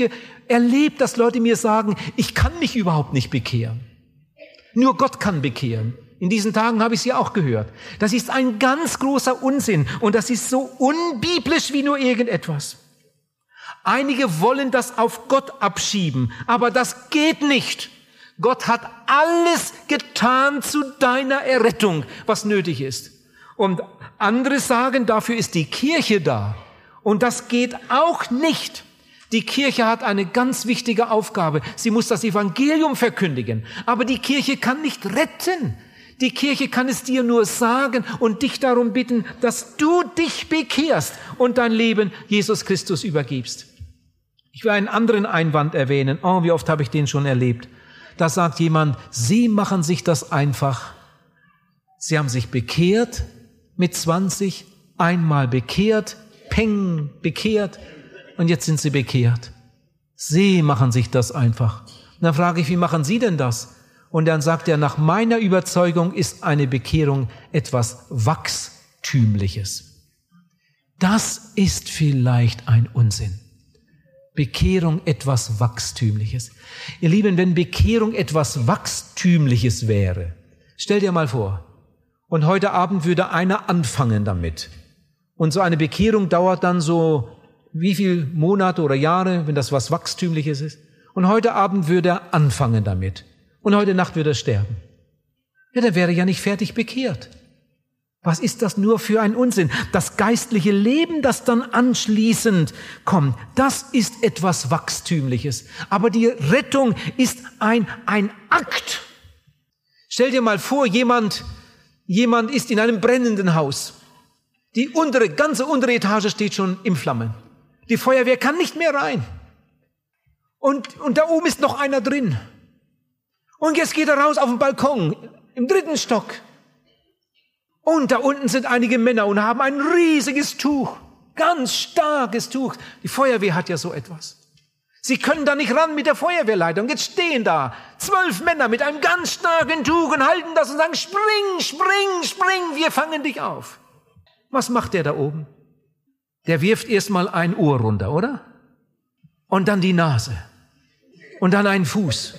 erlebt, dass Leute mir sagen, ich kann mich überhaupt nicht bekehren. Nur Gott kann bekehren. In diesen Tagen habe ich sie auch gehört. Das ist ein ganz großer Unsinn und das ist so unbiblisch wie nur irgendetwas. Einige wollen das auf Gott abschieben, aber das geht nicht. Gott hat alles getan zu deiner Errettung, was nötig ist. Und andere sagen, dafür ist die Kirche da. Und das geht auch nicht. Die Kirche hat eine ganz wichtige Aufgabe. Sie muss das Evangelium verkündigen. Aber die Kirche kann nicht retten. Die Kirche kann es dir nur sagen und dich darum bitten, dass du dich bekehrst und dein Leben Jesus Christus übergibst. Ich will einen anderen Einwand erwähnen. Oh, wie oft habe ich den schon erlebt. Da sagt jemand, Sie machen sich das einfach. Sie haben sich bekehrt mit 20, einmal bekehrt, peng, bekehrt und jetzt sind Sie bekehrt. Sie machen sich das einfach. Und dann frage ich, wie machen Sie denn das? Und dann sagt er, nach meiner Überzeugung ist eine Bekehrung etwas Wachstümliches. Das ist vielleicht ein Unsinn. Bekehrung etwas Wachstümliches. Ihr Lieben, wenn Bekehrung etwas Wachstümliches wäre, stell dir mal vor, und heute Abend würde einer anfangen damit. Und so eine Bekehrung dauert dann so wie viel Monate oder Jahre, wenn das was Wachstümliches ist. Und heute Abend würde er anfangen damit. Und heute Nacht würde er sterben. Ja, der wäre ja nicht fertig bekehrt. Was ist das nur für ein Unsinn? Das geistliche Leben, das dann anschließend kommt, das ist etwas Wachstümliches. Aber die Rettung ist ein, ein Akt. Stell dir mal vor, jemand, jemand ist in einem brennenden Haus. Die untere, ganze untere Etage steht schon im Flammen. Die Feuerwehr kann nicht mehr rein. Und, und da oben ist noch einer drin. Und jetzt geht er raus auf den Balkon im dritten Stock. Und da unten sind einige Männer und haben ein riesiges Tuch, ganz starkes Tuch. Die Feuerwehr hat ja so etwas. Sie können da nicht ran mit der Feuerwehrleitung. Jetzt stehen da zwölf Männer mit einem ganz starken Tuch und halten das und sagen, spring, spring, spring, wir fangen dich auf. Was macht der da oben? Der wirft erstmal ein Ohr runter, oder? Und dann die Nase. Und dann einen Fuß.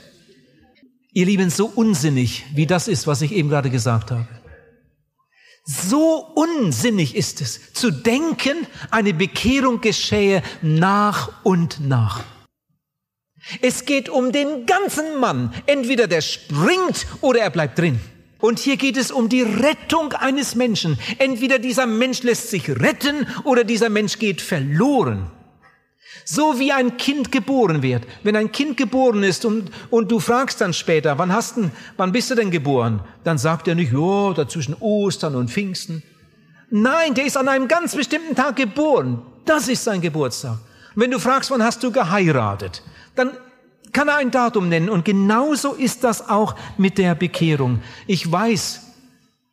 Ihr Lieben, so unsinnig, wie das ist, was ich eben gerade gesagt habe. So unsinnig ist es, zu denken, eine Bekehrung geschehe nach und nach. Es geht um den ganzen Mann. Entweder der springt oder er bleibt drin. Und hier geht es um die Rettung eines Menschen. Entweder dieser Mensch lässt sich retten oder dieser Mensch geht verloren. So wie ein Kind geboren wird. Wenn ein Kind geboren ist und, und du fragst dann später, wann hast du, wann bist du denn geboren? Dann sagt er nicht, ja, dazwischen Ostern und Pfingsten. Nein, der ist an einem ganz bestimmten Tag geboren. Das ist sein Geburtstag. wenn du fragst, wann hast du geheiratet? Dann kann er ein Datum nennen. Und genauso ist das auch mit der Bekehrung. Ich weiß,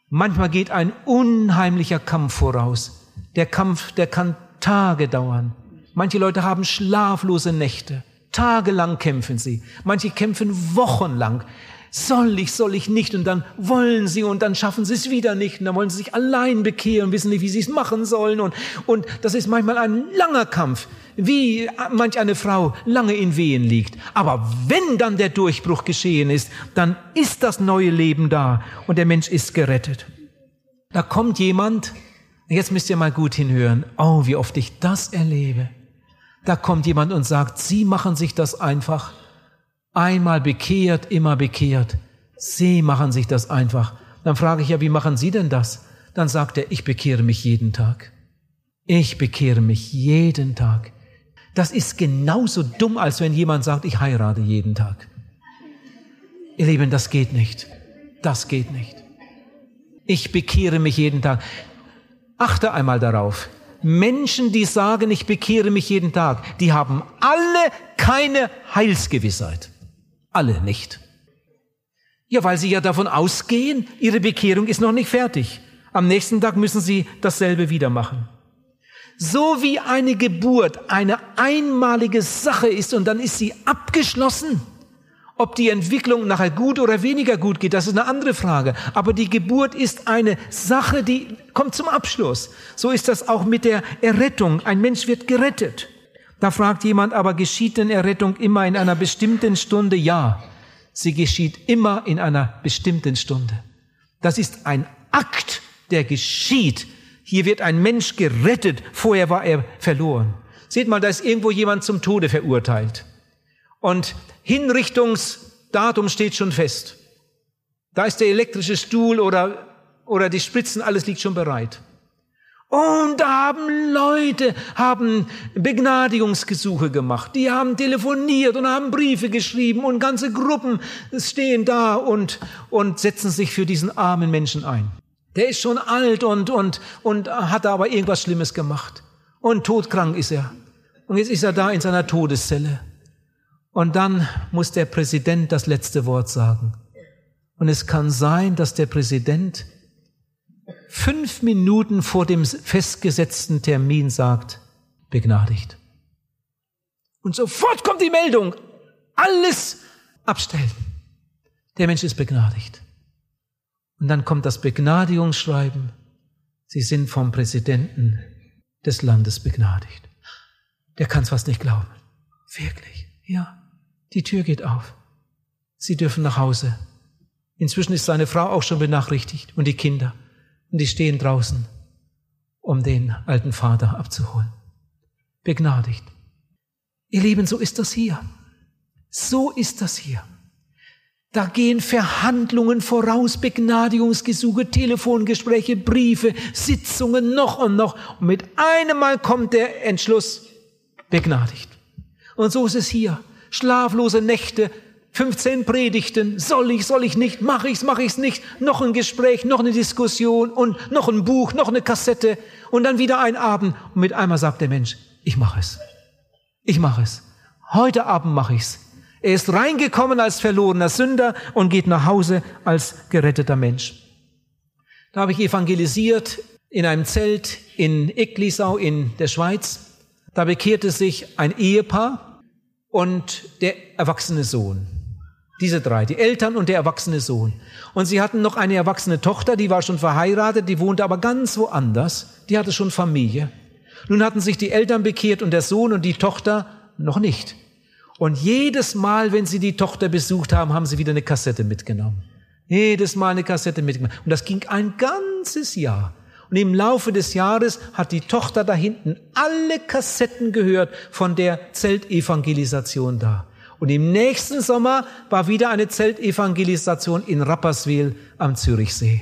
manchmal geht ein unheimlicher Kampf voraus. Der Kampf, der kann Tage dauern. Manche Leute haben schlaflose Nächte. Tagelang kämpfen sie. Manche kämpfen wochenlang. Soll ich, soll ich nicht? Und dann wollen sie und dann schaffen sie es wieder nicht. Und dann wollen sie sich allein bekehren, wissen nicht, wie sie es machen sollen. Und, und das ist manchmal ein langer Kampf, wie manch eine Frau lange in Wehen liegt. Aber wenn dann der Durchbruch geschehen ist, dann ist das neue Leben da und der Mensch ist gerettet. Da kommt jemand, jetzt müsst ihr mal gut hinhören. Oh, wie oft ich das erlebe. Da kommt jemand und sagt, Sie machen sich das einfach. Einmal bekehrt, immer bekehrt. Sie machen sich das einfach. Dann frage ich ja, wie machen Sie denn das? Dann sagt er, ich bekehre mich jeden Tag. Ich bekehre mich jeden Tag. Das ist genauso dumm, als wenn jemand sagt, ich heirate jeden Tag. Ihr Lieben, das geht nicht. Das geht nicht. Ich bekehre mich jeden Tag. Achte einmal darauf. Menschen, die sagen, ich bekehre mich jeden Tag, die haben alle keine Heilsgewissheit. Alle nicht. Ja, weil sie ja davon ausgehen, ihre Bekehrung ist noch nicht fertig. Am nächsten Tag müssen sie dasselbe wieder machen. So wie eine Geburt eine einmalige Sache ist und dann ist sie abgeschlossen, ob die Entwicklung nachher gut oder weniger gut geht, das ist eine andere Frage. Aber die Geburt ist eine Sache, die kommt zum Abschluss. So ist das auch mit der Errettung. Ein Mensch wird gerettet. Da fragt jemand, aber geschieht denn Errettung immer in einer bestimmten Stunde? Ja, sie geschieht immer in einer bestimmten Stunde. Das ist ein Akt, der geschieht. Hier wird ein Mensch gerettet, vorher war er verloren. Seht mal, da ist irgendwo jemand zum Tode verurteilt. Und Hinrichtungsdatum steht schon fest. Da ist der elektrische Stuhl oder, oder die Spritzen, alles liegt schon bereit. Und da haben Leute, haben Begnadigungsgesuche gemacht, die haben telefoniert und haben Briefe geschrieben und ganze Gruppen stehen da und, und setzen sich für diesen armen Menschen ein. Der ist schon alt und, und, und hat aber irgendwas Schlimmes gemacht. Und todkrank ist er. Und jetzt ist er da in seiner Todeszelle. Und dann muss der Präsident das letzte Wort sagen. Und es kann sein, dass der Präsident fünf Minuten vor dem festgesetzten Termin sagt, begnadigt. Und sofort kommt die Meldung, alles abstellen. Der Mensch ist begnadigt. Und dann kommt das Begnadigungsschreiben. Sie sind vom Präsidenten des Landes begnadigt. Der kann es fast nicht glauben. Wirklich, ja. Die Tür geht auf. Sie dürfen nach Hause. Inzwischen ist seine Frau auch schon benachrichtigt und die Kinder. Und die stehen draußen, um den alten Vater abzuholen. Begnadigt. Ihr Lieben, so ist das hier. So ist das hier. Da gehen Verhandlungen voraus, Begnadigungsgesuche, Telefongespräche, Briefe, Sitzungen noch und noch. Und mit einem Mal kommt der Entschluss, begnadigt. Und so ist es hier schlaflose Nächte, 15 Predigten, soll ich, soll ich nicht, mache ich's, mache ich's nicht, noch ein Gespräch, noch eine Diskussion und noch ein Buch, noch eine Kassette und dann wieder ein Abend und mit einmal sagt der Mensch, ich mache es. Ich mache es. Heute Abend mache ich's. Er ist reingekommen als verlorener Sünder und geht nach Hause als geretteter Mensch. Da habe ich evangelisiert in einem Zelt in Eglisau in der Schweiz. Da bekehrte sich ein Ehepaar, und der erwachsene Sohn. Diese drei, die Eltern und der erwachsene Sohn. Und sie hatten noch eine erwachsene Tochter, die war schon verheiratet, die wohnte aber ganz woanders. die hatte schon Familie. Nun hatten sich die Eltern bekehrt und der Sohn und die Tochter noch nicht. Und jedes Mal, wenn sie die Tochter besucht haben, haben sie wieder eine Kassette mitgenommen. Jedes Mal eine Kassette mitgenommen. Und das ging ein ganzes Jahr. Und im Laufe des Jahres hat die Tochter da hinten alle Kassetten gehört von der Zeltevangelisation da. Und im nächsten Sommer war wieder eine Zeltevangelisation in Rapperswil am Zürichsee.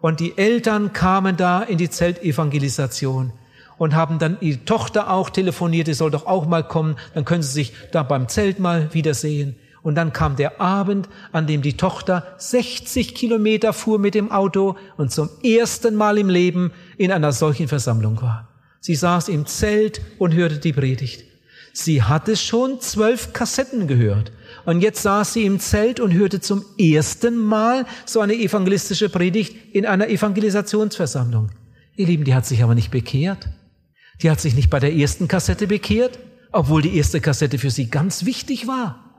Und die Eltern kamen da in die Zeltevangelisation und haben dann ihre Tochter auch telefoniert, sie soll doch auch mal kommen, dann können sie sich da beim Zelt mal wiedersehen. Und dann kam der Abend, an dem die Tochter 60 Kilometer fuhr mit dem Auto und zum ersten Mal im Leben in einer solchen Versammlung war. Sie saß im Zelt und hörte die Predigt. Sie hatte schon zwölf Kassetten gehört. Und jetzt saß sie im Zelt und hörte zum ersten Mal so eine evangelistische Predigt in einer Evangelisationsversammlung. Ihr Lieben, die hat sich aber nicht bekehrt. Die hat sich nicht bei der ersten Kassette bekehrt, obwohl die erste Kassette für sie ganz wichtig war.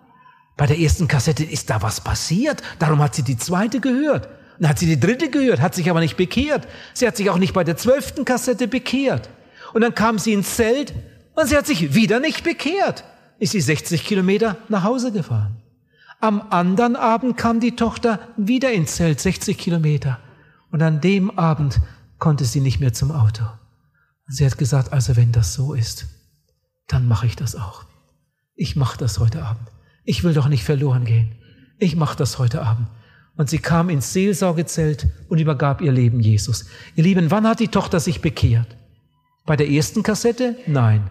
Bei der ersten Kassette ist da was passiert, darum hat sie die zweite gehört. Dann hat sie die dritte gehört, hat sich aber nicht bekehrt. Sie hat sich auch nicht bei der zwölften Kassette bekehrt. Und dann kam sie ins Zelt und sie hat sich wieder nicht bekehrt. Ist sie 60 Kilometer nach Hause gefahren. Am anderen Abend kam die Tochter wieder ins Zelt, 60 Kilometer. Und an dem Abend konnte sie nicht mehr zum Auto. Und sie hat gesagt, also wenn das so ist, dann mache ich das auch. Ich mache das heute Abend. Ich will doch nicht verloren gehen. Ich mache das heute Abend. Und sie kam ins Seelsorgezelt und übergab ihr Leben Jesus. Ihr Lieben, wann hat die Tochter sich bekehrt? Bei der ersten Kassette? Nein.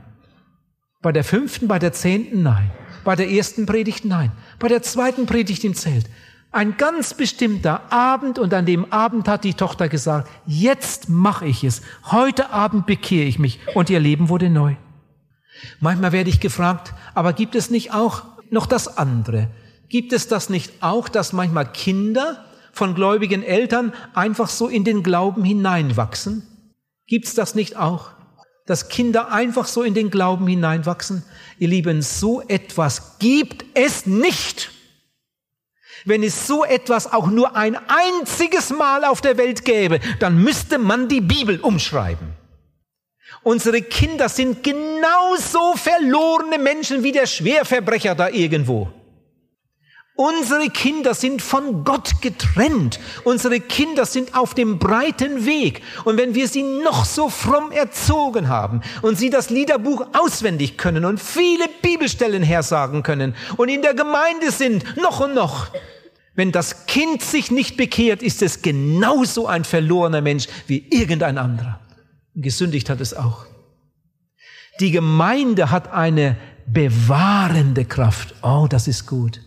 Bei der fünften, bei der zehnten? Nein. Bei der ersten Predigt? Nein. Bei der zweiten Predigt im Zelt. Ein ganz bestimmter Abend und an dem Abend hat die Tochter gesagt, jetzt mache ich es. Heute Abend bekehre ich mich und ihr Leben wurde neu. Manchmal werde ich gefragt, aber gibt es nicht auch noch das andere? Gibt es das nicht auch, dass manchmal Kinder von gläubigen Eltern einfach so in den Glauben hineinwachsen? Gibt es das nicht auch? dass Kinder einfach so in den Glauben hineinwachsen? Ihr Lieben, so etwas gibt es nicht. Wenn es so etwas auch nur ein einziges Mal auf der Welt gäbe, dann müsste man die Bibel umschreiben. Unsere Kinder sind genauso verlorene Menschen wie der Schwerverbrecher da irgendwo. Unsere Kinder sind von Gott getrennt. Unsere Kinder sind auf dem breiten Weg. Und wenn wir sie noch so fromm erzogen haben und sie das Liederbuch auswendig können und viele Bibelstellen hersagen können und in der Gemeinde sind, noch und noch, wenn das Kind sich nicht bekehrt, ist es genauso ein verlorener Mensch wie irgendein anderer. Gesündigt hat es auch. Die Gemeinde hat eine bewahrende Kraft. Oh, das ist gut.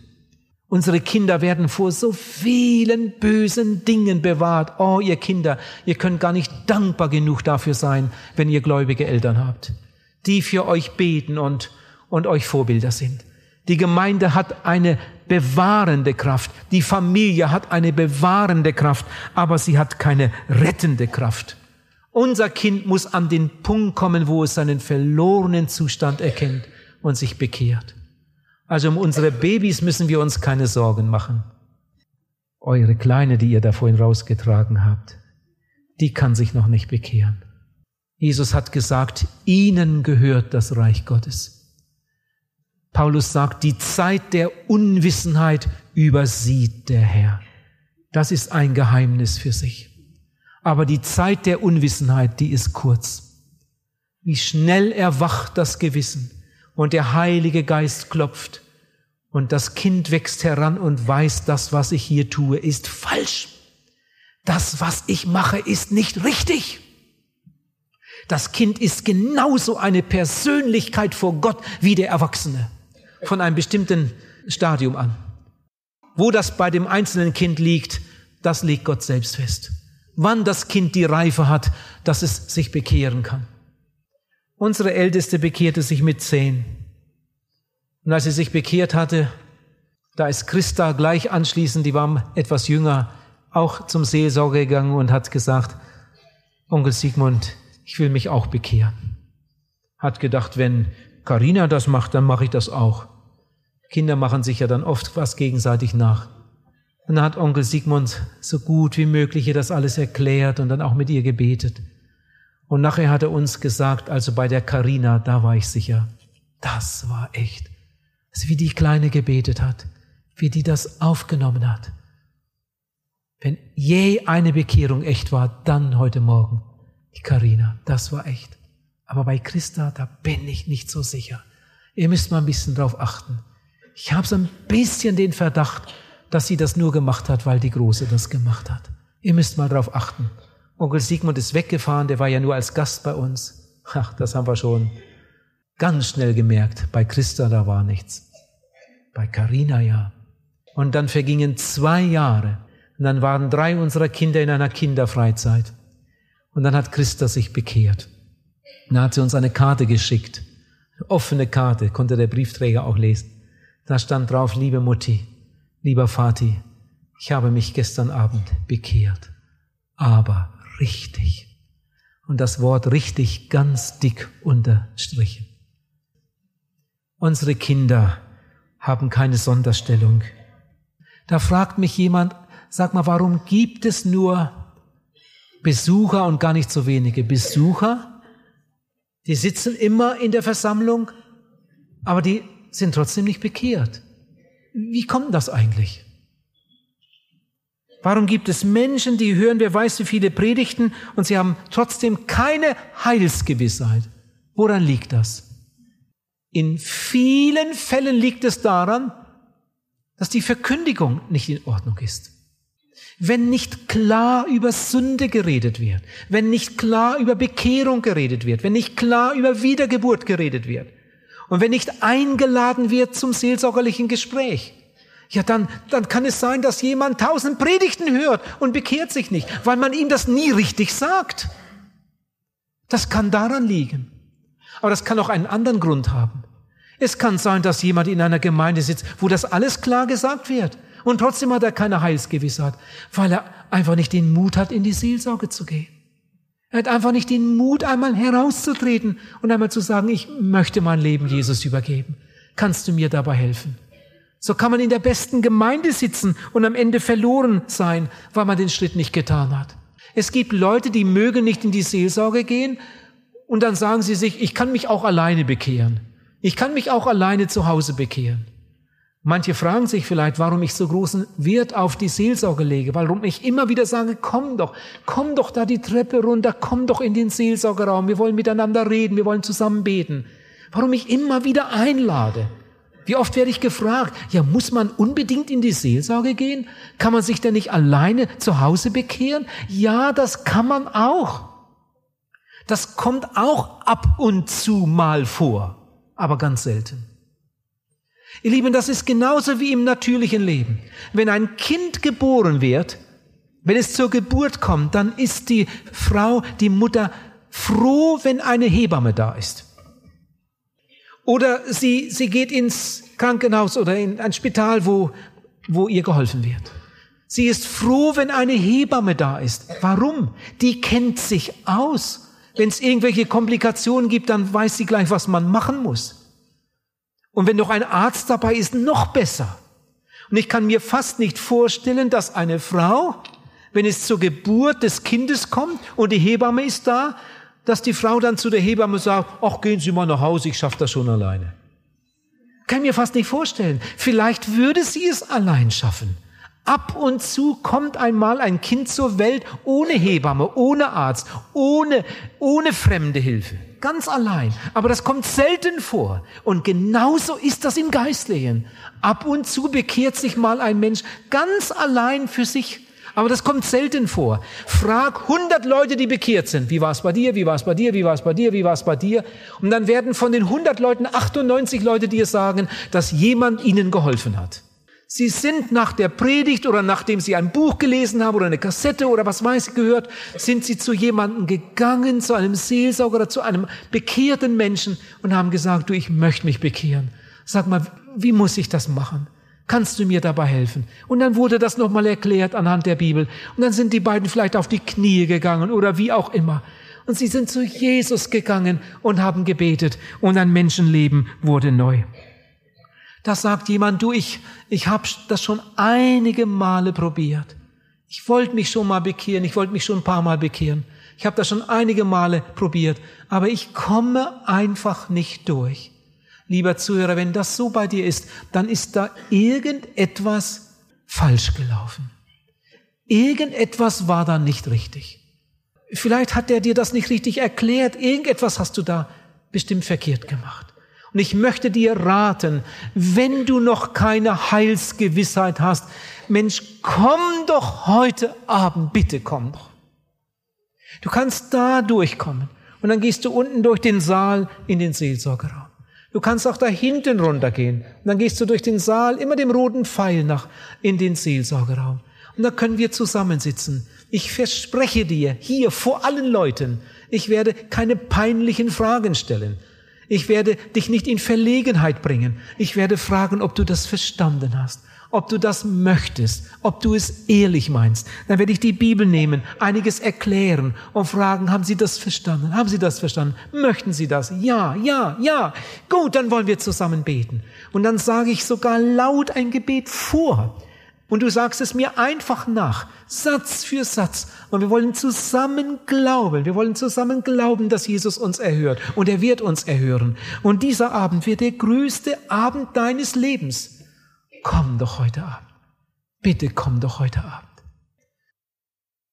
Unsere Kinder werden vor so vielen bösen Dingen bewahrt. Oh, ihr Kinder, ihr könnt gar nicht dankbar genug dafür sein, wenn ihr gläubige Eltern habt, die für euch beten und, und euch Vorbilder sind. Die Gemeinde hat eine bewahrende Kraft. Die Familie hat eine bewahrende Kraft, aber sie hat keine rettende Kraft. Unser Kind muss an den Punkt kommen, wo es seinen verlorenen Zustand erkennt und sich bekehrt. Also um unsere Babys müssen wir uns keine Sorgen machen. Eure Kleine, die ihr da vorhin rausgetragen habt, die kann sich noch nicht bekehren. Jesus hat gesagt, ihnen gehört das Reich Gottes. Paulus sagt, die Zeit der Unwissenheit übersieht der Herr. Das ist ein Geheimnis für sich. Aber die Zeit der Unwissenheit, die ist kurz. Wie schnell erwacht das Gewissen und der Heilige Geist klopft und das Kind wächst heran und weiß, das, was ich hier tue, ist falsch. Das, was ich mache, ist nicht richtig. Das Kind ist genauso eine Persönlichkeit vor Gott wie der Erwachsene von einem bestimmten Stadium an. Wo das bei dem einzelnen Kind liegt, das legt Gott selbst fest. Wann das Kind die Reife hat, dass es sich bekehren kann. Unsere Älteste bekehrte sich mit zehn. Und als sie sich bekehrt hatte, da ist Christa gleich anschließend, die war etwas jünger, auch zum Seelsorger gegangen und hat gesagt, Onkel Sigmund, ich will mich auch bekehren. Hat gedacht, wenn Karina das macht, dann mache ich das auch. Kinder machen sich ja dann oft was gegenseitig nach. Und dann hat Onkel Sigmund so gut wie möglich ihr das alles erklärt und dann auch mit ihr gebetet. Und nachher hat er uns gesagt, also bei der Karina, da war ich sicher, das war echt. Also wie die Kleine gebetet hat, wie die das aufgenommen hat. Wenn je eine Bekehrung echt war, dann heute Morgen die Karina, das war echt. Aber bei Christa, da bin ich nicht so sicher. Ihr müsst mal ein bisschen drauf achten. Ich habe so ein bisschen den Verdacht, dass sie das nur gemacht hat, weil die Große das gemacht hat. Ihr müsst mal drauf achten. Onkel Sigmund ist weggefahren, der war ja nur als Gast bei uns. Ach, das haben wir schon ganz schnell gemerkt. Bei Christa, da war nichts. Bei Carina ja. Und dann vergingen zwei Jahre. Und dann waren drei unserer Kinder in einer Kinderfreizeit. Und dann hat Christa sich bekehrt. Dann hat sie uns eine Karte geschickt. Eine offene Karte, konnte der Briefträger auch lesen. Da stand drauf, liebe Mutti, lieber Vati, ich habe mich gestern Abend bekehrt. Aber richtig. Und das Wort richtig ganz dick unterstrichen. Unsere Kinder haben keine Sonderstellung. Da fragt mich jemand, sag mal, warum gibt es nur Besucher und gar nicht so wenige Besucher? Die sitzen immer in der Versammlung, aber die sind trotzdem nicht bekehrt. Wie kommt das eigentlich? Warum gibt es Menschen, die hören, wer weiß wie viele Predigten und sie haben trotzdem keine Heilsgewissheit? Woran liegt das? In vielen Fällen liegt es daran, dass die Verkündigung nicht in Ordnung ist. Wenn nicht klar über Sünde geredet wird, wenn nicht klar über Bekehrung geredet wird, wenn nicht klar über Wiedergeburt geredet wird und wenn nicht eingeladen wird zum seelsorgerlichen Gespräch, ja, dann, dann kann es sein, dass jemand tausend Predigten hört und bekehrt sich nicht, weil man ihm das nie richtig sagt. Das kann daran liegen. Aber das kann auch einen anderen Grund haben. Es kann sein, dass jemand in einer Gemeinde sitzt, wo das alles klar gesagt wird. Und trotzdem hat er keine Heilsgewissheit, weil er einfach nicht den Mut hat, in die Seelsorge zu gehen. Er hat einfach nicht den Mut, einmal herauszutreten und einmal zu sagen, ich möchte mein Leben Jesus übergeben. Kannst du mir dabei helfen? So kann man in der besten Gemeinde sitzen und am Ende verloren sein, weil man den Schritt nicht getan hat. Es gibt Leute, die mögen nicht in die Seelsorge gehen und dann sagen sie sich, ich kann mich auch alleine bekehren. Ich kann mich auch alleine zu Hause bekehren. Manche fragen sich vielleicht, warum ich so großen Wert auf die Seelsorge lege, warum ich immer wieder sage, komm doch, komm doch da die Treppe runter, komm doch in den Seelsorgeraum, wir wollen miteinander reden, wir wollen zusammen beten. Warum ich immer wieder einlade. Wie oft werde ich gefragt, ja, muss man unbedingt in die Seelsorge gehen? Kann man sich denn nicht alleine zu Hause bekehren? Ja, das kann man auch. Das kommt auch ab und zu mal vor, aber ganz selten. Ihr Lieben, das ist genauso wie im natürlichen Leben. Wenn ein Kind geboren wird, wenn es zur Geburt kommt, dann ist die Frau, die Mutter froh, wenn eine Hebamme da ist. Oder sie, sie geht ins Krankenhaus oder in ein Spital, wo, wo ihr geholfen wird. Sie ist froh, wenn eine Hebamme da ist. Warum? Die kennt sich aus. Wenn es irgendwelche Komplikationen gibt, dann weiß sie gleich, was man machen muss. Und wenn noch ein Arzt dabei ist, noch besser. Und ich kann mir fast nicht vorstellen, dass eine Frau, wenn es zur Geburt des Kindes kommt und die Hebamme ist da, dass die Frau dann zu der Hebamme sagt, ach, gehen Sie mal nach Hause, ich schaffe das schon alleine. Kann mir fast nicht vorstellen. Vielleicht würde sie es allein schaffen. Ab und zu kommt einmal ein Kind zur Welt ohne Hebamme, ohne Arzt, ohne, ohne fremde Hilfe. Ganz allein. Aber das kommt selten vor. Und genauso ist das im Geistlichen. Ab und zu bekehrt sich mal ein Mensch ganz allein für sich aber das kommt selten vor. Frag 100 Leute, die bekehrt sind. Wie war es bei dir? Wie war es bei dir? Wie war es bei dir? Wie war es bei dir? Und dann werden von den 100 Leuten 98 Leute dir sagen, dass jemand ihnen geholfen hat. Sie sind nach der Predigt oder nachdem sie ein Buch gelesen haben oder eine Kassette oder was weiß ich gehört, sind sie zu jemandem gegangen, zu einem Seelsorger oder zu einem bekehrten Menschen und haben gesagt, du, ich möchte mich bekehren. Sag mal, wie muss ich das machen? Kannst du mir dabei helfen? Und dann wurde das nochmal erklärt anhand der Bibel. Und dann sind die beiden vielleicht auf die Knie gegangen oder wie auch immer. Und sie sind zu Jesus gegangen und haben gebetet und ein Menschenleben wurde neu. Da sagt jemand, du, ich, ich habe das schon einige Male probiert. Ich wollte mich schon mal bekehren, ich wollte mich schon ein paar Mal bekehren. Ich habe das schon einige Male probiert, aber ich komme einfach nicht durch. Lieber Zuhörer, wenn das so bei dir ist, dann ist da irgendetwas falsch gelaufen. Irgendetwas war da nicht richtig. Vielleicht hat er dir das nicht richtig erklärt. Irgendetwas hast du da bestimmt verkehrt gemacht. Und ich möchte dir raten, wenn du noch keine Heilsgewissheit hast, Mensch, komm doch heute Abend, bitte komm doch. Du kannst da durchkommen und dann gehst du unten durch den Saal in den Seelsorgeraum. Du kannst auch da hinten runtergehen und dann gehst du durch den Saal immer dem roten Pfeil nach in den Seelsorgeraum. Und da können wir zusammensitzen. Ich verspreche dir hier vor allen Leuten, ich werde keine peinlichen Fragen stellen. Ich werde dich nicht in Verlegenheit bringen. Ich werde fragen, ob du das verstanden hast, ob du das möchtest, ob du es ehrlich meinst. Dann werde ich die Bibel nehmen, einiges erklären und fragen, haben Sie das verstanden? Haben Sie das verstanden? Möchten Sie das? Ja, ja, ja. Gut, dann wollen wir zusammen beten. Und dann sage ich sogar laut ein Gebet vor. Und du sagst es mir einfach nach, Satz für Satz. Und wir wollen zusammen glauben. Wir wollen zusammen glauben, dass Jesus uns erhört. Und er wird uns erhören. Und dieser Abend wird der größte Abend deines Lebens. Komm doch heute Abend. Bitte komm doch heute Abend.